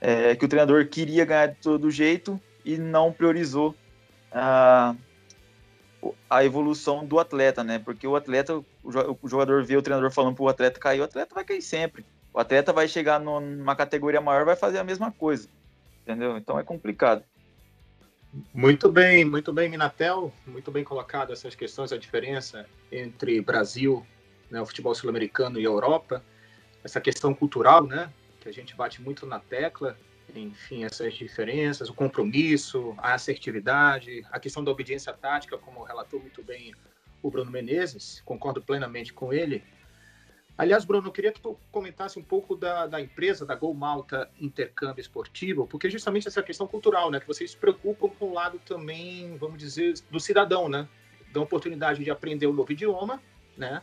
é, que o treinador queria ganhar de todo jeito e não priorizou a, a evolução do atleta, né? Porque o atleta, o jogador vê o treinador falando para o atleta cair, o atleta vai cair sempre. O atleta vai chegar numa categoria maior, vai fazer a mesma coisa, entendeu? Então é complicado. Muito bem, muito bem, Minatel. Muito bem colocado essas questões, a diferença entre Brasil, né, o futebol sul-americano e Europa, essa questão cultural, né, que a gente bate muito na tecla, enfim, essas diferenças, o compromisso, a assertividade, a questão da obediência tática, como relatou muito bem o Bruno Menezes, concordo plenamente com ele. Aliás, Bruno, eu queria que tu comentasse um pouco da, da empresa, da Gol Malta Intercâmbio Esportivo, porque justamente essa questão cultural, né, que vocês se preocupam com o lado também, vamos dizer, do cidadão, né, da oportunidade de aprender um novo idioma, né,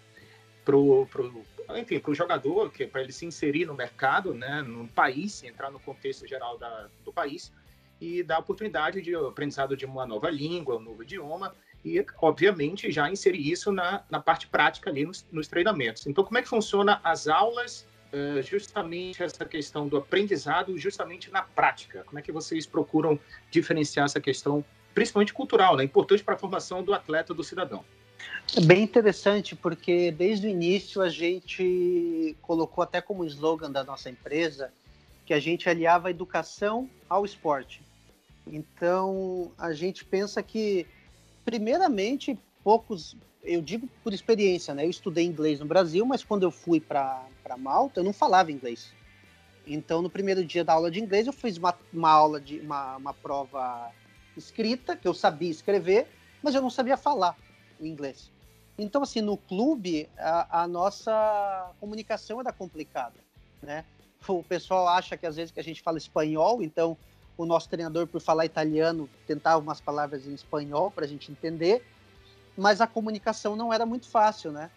pro, pro, enfim, para o jogador, que é para ele se inserir no mercado, né, no país, entrar no contexto geral da, do país e dar oportunidade de aprendizado de uma nova língua, um novo idioma e, obviamente, já inserir isso na, na parte prática ali nos, nos treinamentos. Então, como é que funciona as aulas, uh, justamente essa questão do aprendizado, justamente na prática? Como é que vocês procuram diferenciar essa questão, principalmente cultural, né, importante para a formação do atleta, do cidadão? É bem interessante, porque desde o início a gente colocou até como slogan da nossa empresa que a gente aliava a educação ao esporte. Então, a gente pensa que, primeiramente, poucos, eu digo por experiência, né? Eu estudei inglês no Brasil, mas quando eu fui para Malta, eu não falava inglês. Então, no primeiro dia da aula de inglês, eu fiz uma, uma aula de uma, uma prova escrita, que eu sabia escrever, mas eu não sabia falar o inglês. Então, assim, no clube, a, a nossa comunicação era complicada, né? O pessoal acha que às vezes que a gente fala espanhol, então o nosso treinador, por falar italiano, tentava umas palavras em espanhol para a gente entender, mas a comunicação não era muito fácil, né?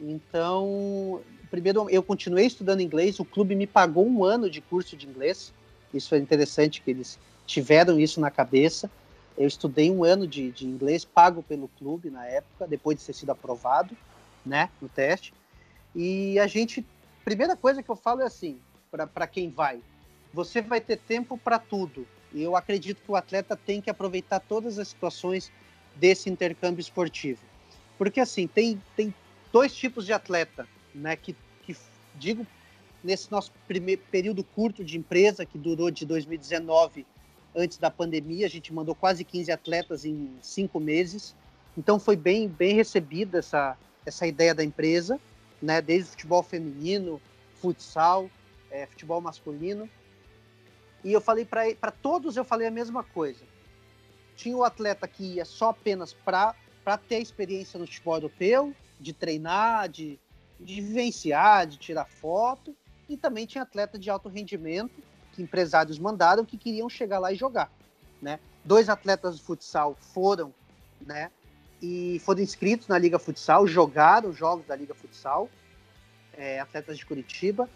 Então, primeiro eu continuei estudando inglês, o clube me pagou um ano de curso de inglês, isso é interessante que eles tiveram isso na cabeça. Eu estudei um ano de, de inglês pago pelo clube na época, depois de ter sido aprovado, né, no teste. E a gente, primeira coisa que eu falo é assim, para quem vai, você vai ter tempo para tudo. E eu acredito que o atleta tem que aproveitar todas as situações desse intercâmbio esportivo. Porque assim, tem, tem dois tipos de atleta, né, que, que digo nesse nosso primeiro período curto de empresa que durou de 2019 antes da pandemia. A gente mandou quase 15 atletas em cinco meses. Então foi bem, bem recebida essa, essa ideia da empresa, né? desde futebol feminino, futsal, é, futebol masculino. E eu falei para todos, eu falei a mesma coisa. Tinha o atleta que ia só apenas para ter experiência no futebol europeu, de treinar, de, de vivenciar, de tirar foto. E também tinha atleta de alto rendimento, que empresários mandaram, que queriam chegar lá e jogar. Né? Dois atletas de futsal foram, né? E foram inscritos na Liga Futsal, jogaram jogos da Liga Futsal, é, atletas de Curitiba.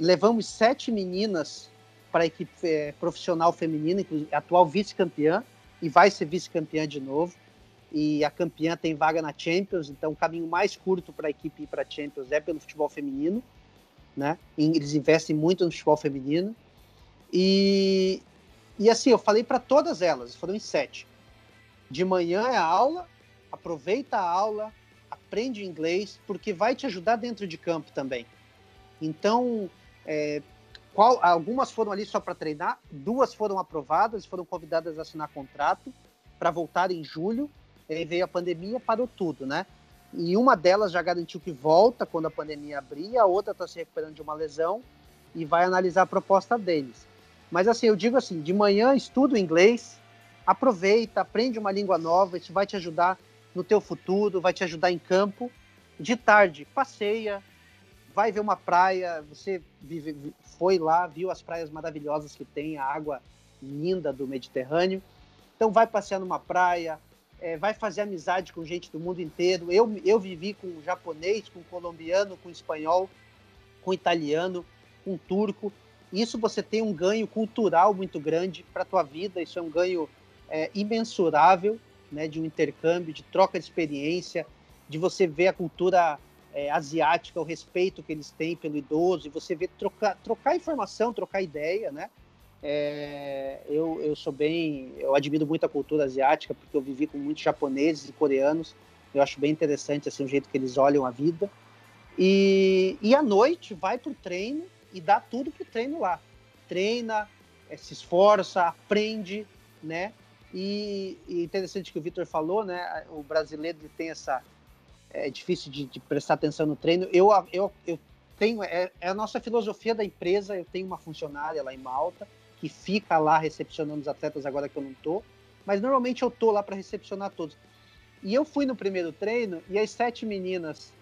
Levamos sete meninas para a equipe é, profissional feminina, atual vice-campeã, e vai ser vice-campeã de novo. E a campeã tem vaga na Champions, então o caminho mais curto para a equipe ir para a Champions é pelo futebol feminino. Né? Eles investem muito no futebol feminino. E, e assim, eu falei para todas elas, foram em sete. De manhã é a aula, aproveita a aula, aprende inglês, porque vai te ajudar dentro de campo também. Então, é, qual, algumas foram ali só para treinar, duas foram aprovadas, foram convidadas a assinar contrato para voltar em julho. Aí veio a pandemia, parou tudo, né? E uma delas já garantiu que volta quando a pandemia abrir, a outra está se recuperando de uma lesão e vai analisar a proposta deles. Mas assim, eu digo assim, de manhã estuda o inglês, aproveita, aprende uma língua nova, isso vai te ajudar no teu futuro, vai te ajudar em campo. De tarde, passeia, vai ver uma praia, você vive, foi lá, viu as praias maravilhosas que tem, a água linda do Mediterrâneo. Então vai passear numa praia, é, vai fazer amizade com gente do mundo inteiro. Eu, eu vivi com japonês, com colombiano, com espanhol, com italiano, com turco. Isso você tem um ganho cultural muito grande para a tua vida, isso é um ganho é, imensurável, né, de um intercâmbio, de troca de experiência, de você ver a cultura é, asiática, o respeito que eles têm pelo idoso, e você ver trocar, trocar informação, trocar ideia, né? É, eu, eu sou bem, eu admiro muito a cultura asiática porque eu vivi com muitos japoneses e coreanos. Eu acho bem interessante assim o jeito que eles olham a vida. E, e à noite vai para o treino e dá tudo pro treino lá. Treina, é, se esforça, aprende, né? E, e interessante que o Vitor falou, né? O brasileiro tem essa é difícil de, de, prestar atenção no treino. Eu, eu, eu tenho é, é, a nossa filosofia da empresa. Eu tenho uma funcionária lá em Malta que fica lá recepcionando os atletas agora que eu não tô, mas normalmente eu tô lá para recepcionar todos. E eu fui no primeiro treino e as sete meninas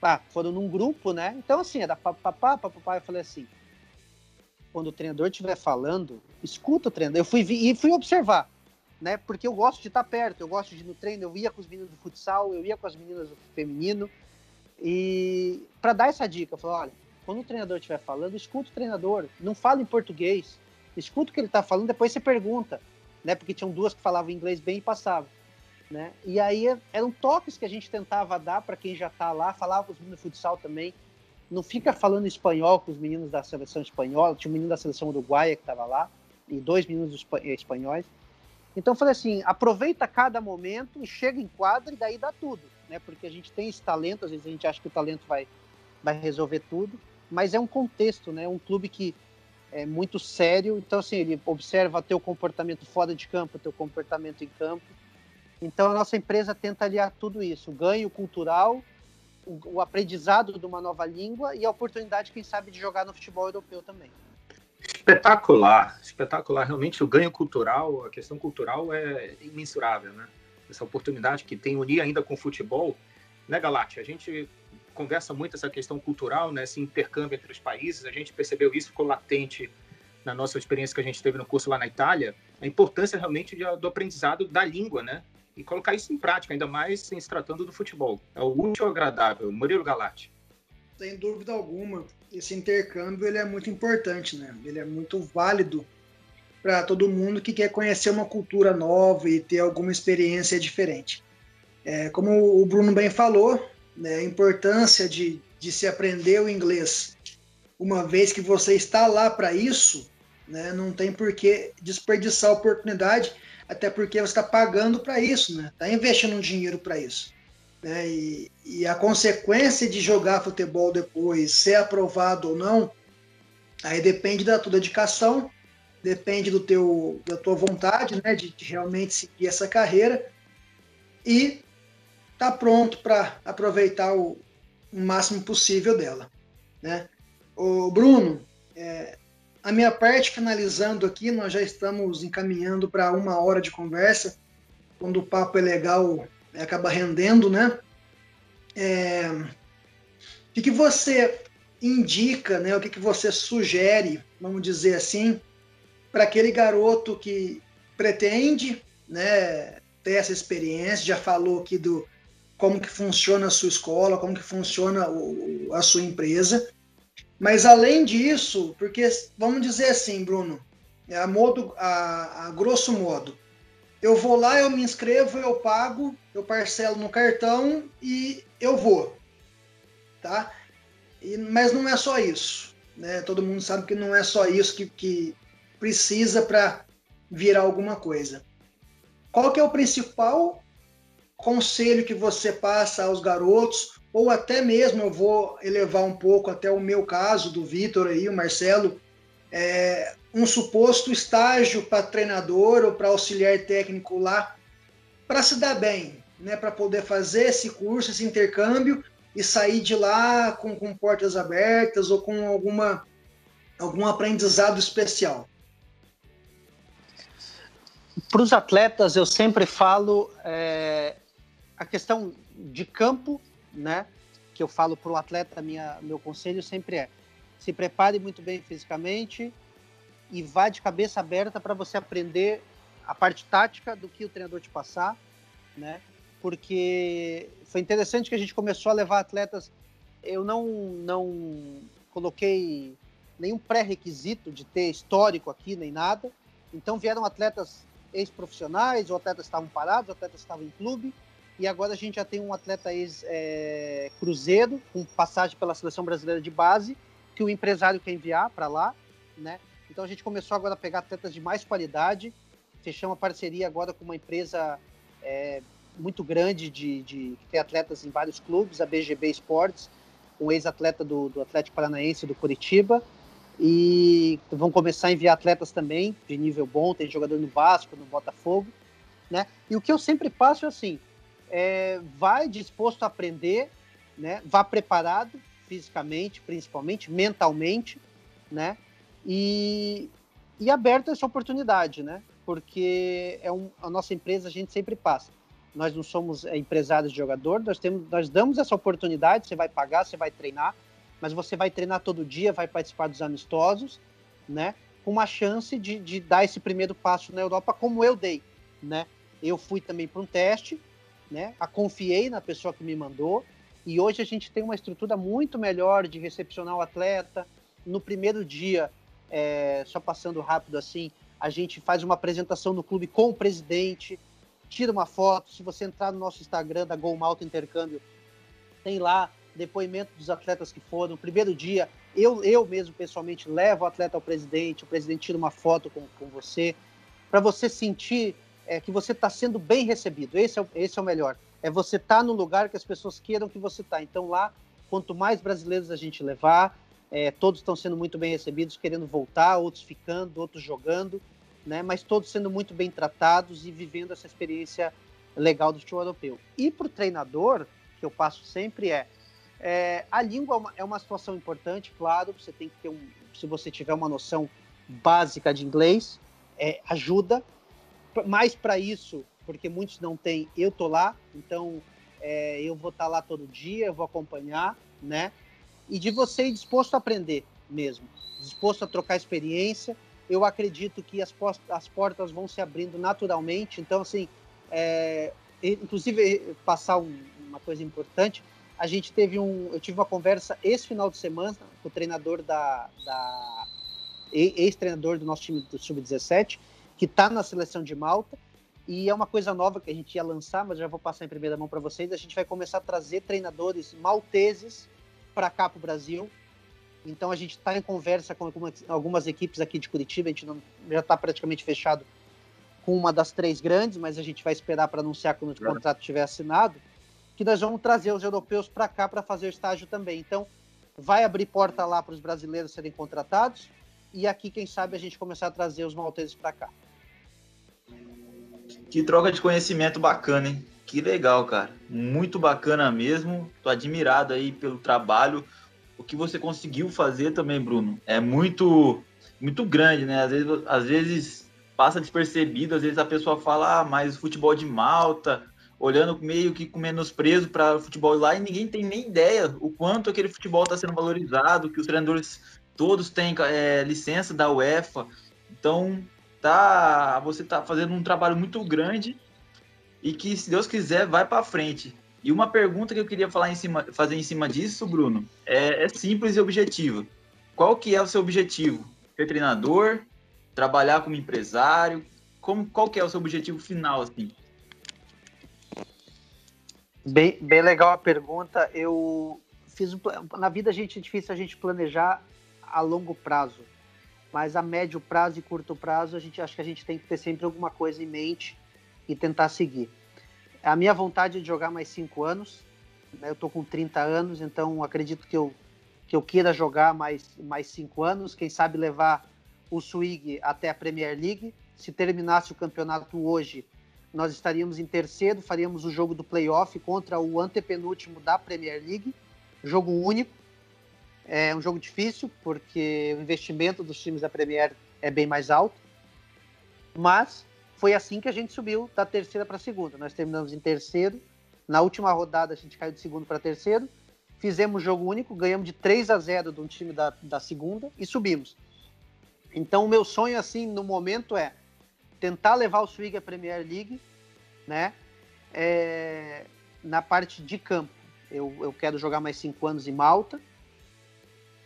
pá, foram num grupo, né? Então, assim, era papapá, papapá. Eu falei assim: quando o treinador estiver falando, escuta o treinador. Eu fui e fui observar, né? Porque eu gosto de estar perto, eu gosto de ir no treino. Eu ia com os meninos do futsal, eu ia com as meninas do feminino. E para dar essa dica, eu falei: olha, quando o treinador estiver falando, escuta o treinador. Não fala em português, escuta o que ele está falando, depois você pergunta, né? Porque tinham duas que falavam inglês bem e passavam. Né? E aí eram toques que a gente tentava dar para quem já está lá, falava com os meninos de futsal também. Não fica falando espanhol com os meninos da seleção espanhola, tinha um menino da seleção uruguaia que estava lá, e dois meninos espanhóis. Então eu falei assim, aproveita cada momento, chega em quadra e daí dá tudo, né? Porque a gente tem esse talento, às vezes a gente acha que o talento vai, vai resolver tudo, mas é um contexto, né? Um clube que é muito sério, então assim, ele observa teu comportamento fora de campo, teu comportamento em campo, então a nossa empresa tenta aliar tudo isso, o ganho cultural, o, o aprendizado de uma nova língua e a oportunidade, quem sabe, de jogar no futebol europeu também. Espetacular, espetacular. Realmente o ganho cultural, a questão cultural é imensurável, né? Essa oportunidade que tem unir ainda com o futebol, né, Galate? A gente conversa muito essa questão cultural, né? Esse intercâmbio entre os países. A gente percebeu isso, ficou latente na nossa experiência que a gente teve no curso lá na Itália, a importância realmente de, do aprendizado da língua, né? e colocar isso em prática, ainda mais em se tratando do futebol. É o útil agradável. Murilo Galati. Sem dúvida alguma, esse intercâmbio ele é muito importante, né? Ele é muito válido para todo mundo que quer conhecer uma cultura nova e ter alguma experiência diferente. É, como o Bruno bem falou, né, a importância de, de se aprender o inglês, uma vez que você está lá para isso, né, não tem por que desperdiçar a oportunidade até porque você está pagando para isso, né? Está investindo dinheiro para isso. Né? E, e, a consequência de jogar futebol depois, ser aprovado ou não, aí depende da tua dedicação, depende do teu, da tua vontade, né? De, de realmente seguir essa carreira e tá pronto para aproveitar o, o, máximo possível dela, né? O Bruno, é, a minha parte finalizando aqui, nós já estamos encaminhando para uma hora de conversa. Quando o papo é legal, acaba rendendo, né? É... O que, você indica, né? O que, que você sugere, vamos dizer assim, para aquele garoto que pretende, né, ter essa experiência? Já falou aqui do como que funciona a sua escola, como que funciona o, a sua empresa mas além disso, porque vamos dizer assim, Bruno, é a modo, a, a grosso modo, eu vou lá, eu me inscrevo, eu pago, eu parcelo no cartão e eu vou, tá? E, mas não é só isso, né? Todo mundo sabe que não é só isso que, que precisa para virar alguma coisa. Qual que é o principal conselho que você passa aos garotos ou até mesmo eu vou elevar um pouco até o meu caso do Vitor aí, o Marcelo, é, um suposto estágio para treinador ou para auxiliar técnico lá, para se dar bem, né, para poder fazer esse curso, esse intercâmbio e sair de lá com, com portas abertas ou com alguma algum aprendizado especial. Para os atletas, eu sempre falo é, a questão de campo né? Que eu falo para o atleta, minha, meu conselho sempre é: se prepare muito bem fisicamente e vá de cabeça aberta para você aprender a parte tática do que o treinador te passar, né? Porque foi interessante que a gente começou a levar atletas. Eu não não coloquei nenhum pré-requisito de ter histórico aqui nem nada. Então vieram atletas ex-profissionais, ou atletas estavam parados, ou atletas estavam em clube, e agora a gente já tem um atleta ex-Cruzeiro, é, com passagem pela seleção brasileira de base, que o empresário quer enviar para lá, né? Então a gente começou agora a pegar atletas de mais qualidade, fechamos uma parceria agora com uma empresa é, muito grande de, de que tem atletas em vários clubes, a BGB Esportes, um ex-atleta do, do Atlético Paranaense do Curitiba, e vão começar a enviar atletas também de nível bom, tem jogador no Vasco, no Botafogo, né? E o que eu sempre passo é assim, é, vai disposto a aprender, né? Vá preparado fisicamente, principalmente, mentalmente, né? E, e aberto essa oportunidade, né? Porque é um, a nossa empresa a gente sempre passa. Nós não somos é, empresários de jogador, nós temos, nós damos essa oportunidade. Você vai pagar, você vai treinar, mas você vai treinar todo dia, vai participar dos amistosos, né? Com uma chance de, de dar esse primeiro passo na Europa, como eu dei, né? Eu fui também para um teste, né? A confiei na pessoa que me mandou e hoje a gente tem uma estrutura muito melhor de recepcionar o atleta. No primeiro dia, é, só passando rápido assim, a gente faz uma apresentação no clube com o presidente, tira uma foto. Se você entrar no nosso Instagram da Gol Malta Intercâmbio, tem lá depoimento dos atletas que foram. No primeiro dia, eu, eu mesmo pessoalmente levo o atleta ao presidente, o presidente tira uma foto com, com você, para você sentir é que você está sendo bem recebido. Esse é, esse é o melhor. É você estar tá no lugar que as pessoas queiram que você está. Então lá, quanto mais brasileiros a gente levar, é, todos estão sendo muito bem recebidos, querendo voltar, outros ficando, outros jogando, né? Mas todos sendo muito bem tratados e vivendo essa experiência legal do futebol europeu. E para o treinador, que eu passo sempre é, é a língua é uma, é uma, situação importante, claro. Você tem que ter um, se você tiver uma noção básica de inglês, é, ajuda mais para isso, porque muitos não têm, eu tô lá, então é, eu vou estar tá lá todo dia, eu vou acompanhar, né? E de você ir disposto a aprender mesmo, disposto a trocar experiência. Eu acredito que as, as portas vão se abrindo naturalmente. Então, assim, é, inclusive passar um, uma coisa importante, a gente teve um, eu tive uma conversa esse final de semana com o treinador da, da ex-treinador do nosso time do sub-17 que está na seleção de Malta. E é uma coisa nova que a gente ia lançar, mas já vou passar em primeira mão para vocês. A gente vai começar a trazer treinadores malteses para cá para o Brasil. Então a gente está em conversa com algumas, equipes aqui de Curitiba. A gente não, já está praticamente fechado com uma das três grandes, mas a gente vai esperar para anunciar quando o contrato estiver assinado. Que nós vamos trazer os europeus para cá para fazer estágio também. Então vai abrir porta lá para os brasileiros serem contratados e aqui quem sabe a gente começar a trazer os malteses para cá. Que troca de conhecimento bacana, hein? Que legal, cara. Muito bacana mesmo. Tô admirado aí pelo trabalho. O que você conseguiu fazer também, Bruno, é muito muito grande, né? Às vezes, às vezes passa despercebido, às vezes a pessoa fala, ah, mas futebol de Malta, olhando meio que com menosprezo para o futebol lá, e ninguém tem nem ideia o quanto aquele futebol está sendo valorizado, que os treinadores todos têm é, licença da UEFA. Então, tá, você está fazendo um trabalho muito grande e que, se Deus quiser, vai para frente. E uma pergunta que eu queria falar em cima, fazer em cima disso, Bruno, é, é simples e objetiva. Qual que é o seu objetivo? Ser treinador? Trabalhar como empresário? Como, qual que é o seu objetivo final, assim? Bem, bem legal a pergunta. Eu fiz na vida a gente é difícil a gente planejar a longo prazo, mas a médio prazo e curto prazo a gente acha que a gente tem que ter sempre alguma coisa em mente e tentar seguir. A minha vontade é de jogar mais cinco anos. Né? Eu estou com 30 anos, então acredito que eu, que eu queira jogar mais, mais cinco anos. Quem sabe levar o Swig até a Premier League. Se terminasse o campeonato hoje, nós estaríamos em terceiro, faríamos o jogo do playoff contra o antepenúltimo da Premier League. Jogo único. É um jogo difícil, porque o investimento dos times da Premier é bem mais alto. Mas foi assim que a gente subiu da terceira para a segunda. Nós terminamos em terceiro. Na última rodada, a gente caiu de segundo para terceiro. Fizemos jogo único, ganhamos de 3 a 0 de um time da, da segunda e subimos. Então, o meu sonho, assim, no momento é tentar levar o Swig à Premier League, né? É, na parte de campo. Eu, eu quero jogar mais cinco anos em Malta,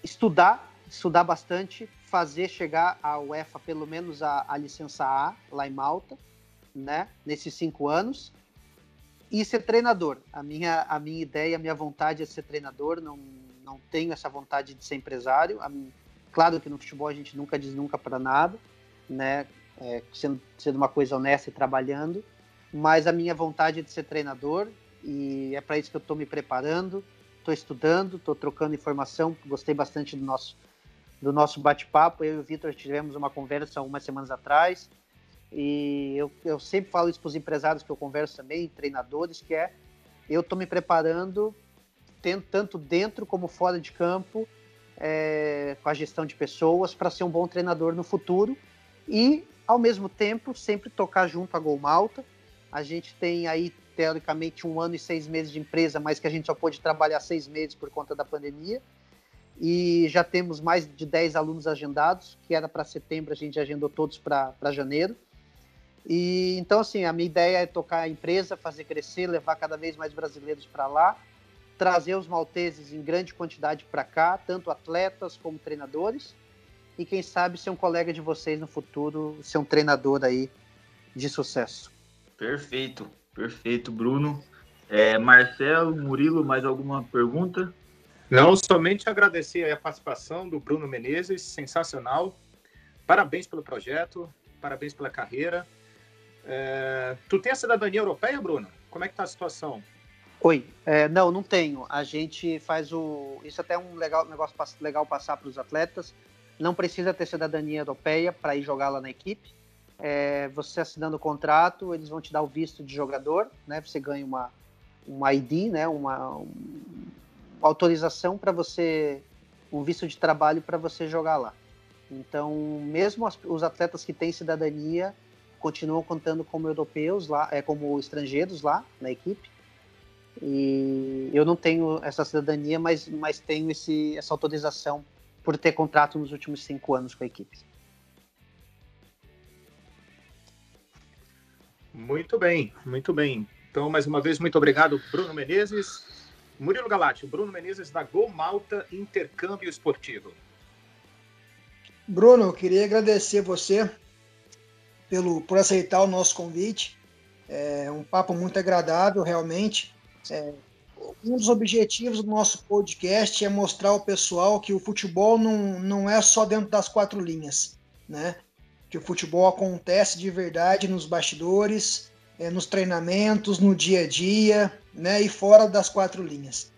estudar, estudar bastante, fazer chegar a UEFA pelo menos a, a licença A lá em Malta, né? Nesses cinco anos e ser treinador. A minha, a minha ideia, a minha vontade é ser treinador. Não, não tenho essa vontade de ser empresário. Claro que no futebol a gente nunca diz nunca para nada, né? É, sendo, sendo uma coisa honesta e trabalhando. Mas a minha vontade é de ser treinador e é para isso que eu estou me preparando. Estou estudando, estou trocando informação. Gostei bastante do nosso do nosso bate-papo. Eu e o Vitor tivemos uma conversa algumas semanas atrás. E eu, eu sempre falo isso para os empresários que eu converso também, treinadores, que é eu estou me preparando tanto dentro como fora de campo é, com a gestão de pessoas para ser um bom treinador no futuro e ao mesmo tempo sempre tocar junto a Gol Malta. A gente tem aí teoricamente um ano e seis meses de empresa, mas que a gente só pôde trabalhar seis meses por conta da pandemia e já temos mais de 10 alunos agendados, que era para setembro, a gente agendou todos para janeiro. E então, assim, a minha ideia é tocar a empresa, fazer crescer, levar cada vez mais brasileiros para lá, trazer os malteses em grande quantidade para cá, tanto atletas como treinadores, e quem sabe ser um colega de vocês no futuro, ser um treinador aí de sucesso. Perfeito, perfeito, Bruno. É, Marcelo, Murilo, mais alguma pergunta? Não, somente agradecer a participação do Bruno Menezes, sensacional. Parabéns pelo projeto, parabéns pela carreira. É, tu tem a cidadania europeia, Bruno? Como é que tá a situação? Oi, é, não, não tenho. A gente faz o. Isso até é um legal, negócio legal passar para os atletas. Não precisa ter cidadania europeia para ir jogar lá na equipe. É, você assinando o contrato, eles vão te dar o visto de jogador, né? Você ganha uma, uma ID, né? Uma, autorização para você, um visto de trabalho para você jogar lá. Então, mesmo as, os atletas que têm cidadania continuam contando como europeus lá, é como estrangeiros lá na equipe. E eu não tenho essa cidadania, mas, mas tenho esse, essa autorização por ter contrato nos últimos cinco anos com a equipe. Muito bem, muito bem. Então, mais uma vez, muito obrigado, Bruno Menezes. Murilo Galati, Bruno Menezes da Gol Malta Intercâmbio Esportivo. Bruno, queria agradecer você pelo, por aceitar o nosso convite. É um papo muito agradável, realmente. É, um dos objetivos do nosso podcast é mostrar ao pessoal que o futebol não, não é só dentro das quatro linhas, né? Que o futebol acontece de verdade nos bastidores, é, nos treinamentos, no dia a dia, né, e fora das quatro linhas.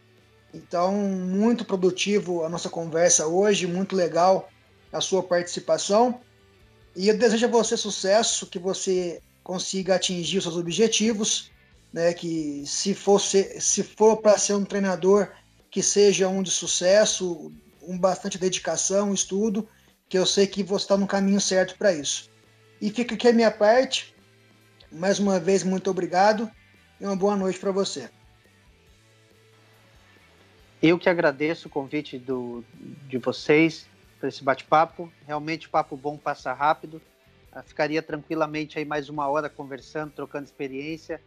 Então, muito produtivo a nossa conversa hoje, muito legal a sua participação. E eu desejo a você sucesso, que você consiga atingir os seus objetivos, né, que se for, se for para ser um treinador que seja um de sucesso, um bastante dedicação, estudo, que eu sei que você está no caminho certo para isso. E fica aqui a minha parte. Mais uma vez, muito obrigado e uma boa noite para você. Eu que agradeço o convite do, de vocês para esse bate-papo. Realmente, papo bom passa rápido. Eu ficaria tranquilamente aí mais uma hora conversando, trocando experiência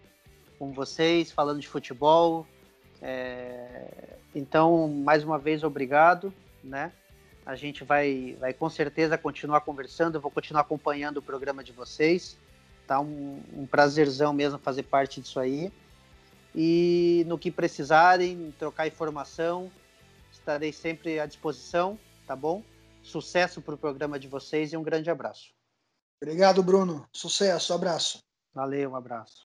com vocês, falando de futebol. É... Então, mais uma vez, obrigado, né? A gente vai, vai com certeza continuar conversando, vou continuar acompanhando o programa de vocês. Tá um, um prazerzão mesmo fazer parte disso aí. E no que precisarem, trocar informação, estarei sempre à disposição, tá bom? Sucesso para o programa de vocês e um grande abraço. Obrigado, Bruno. Sucesso, abraço. Valeu, um abraço.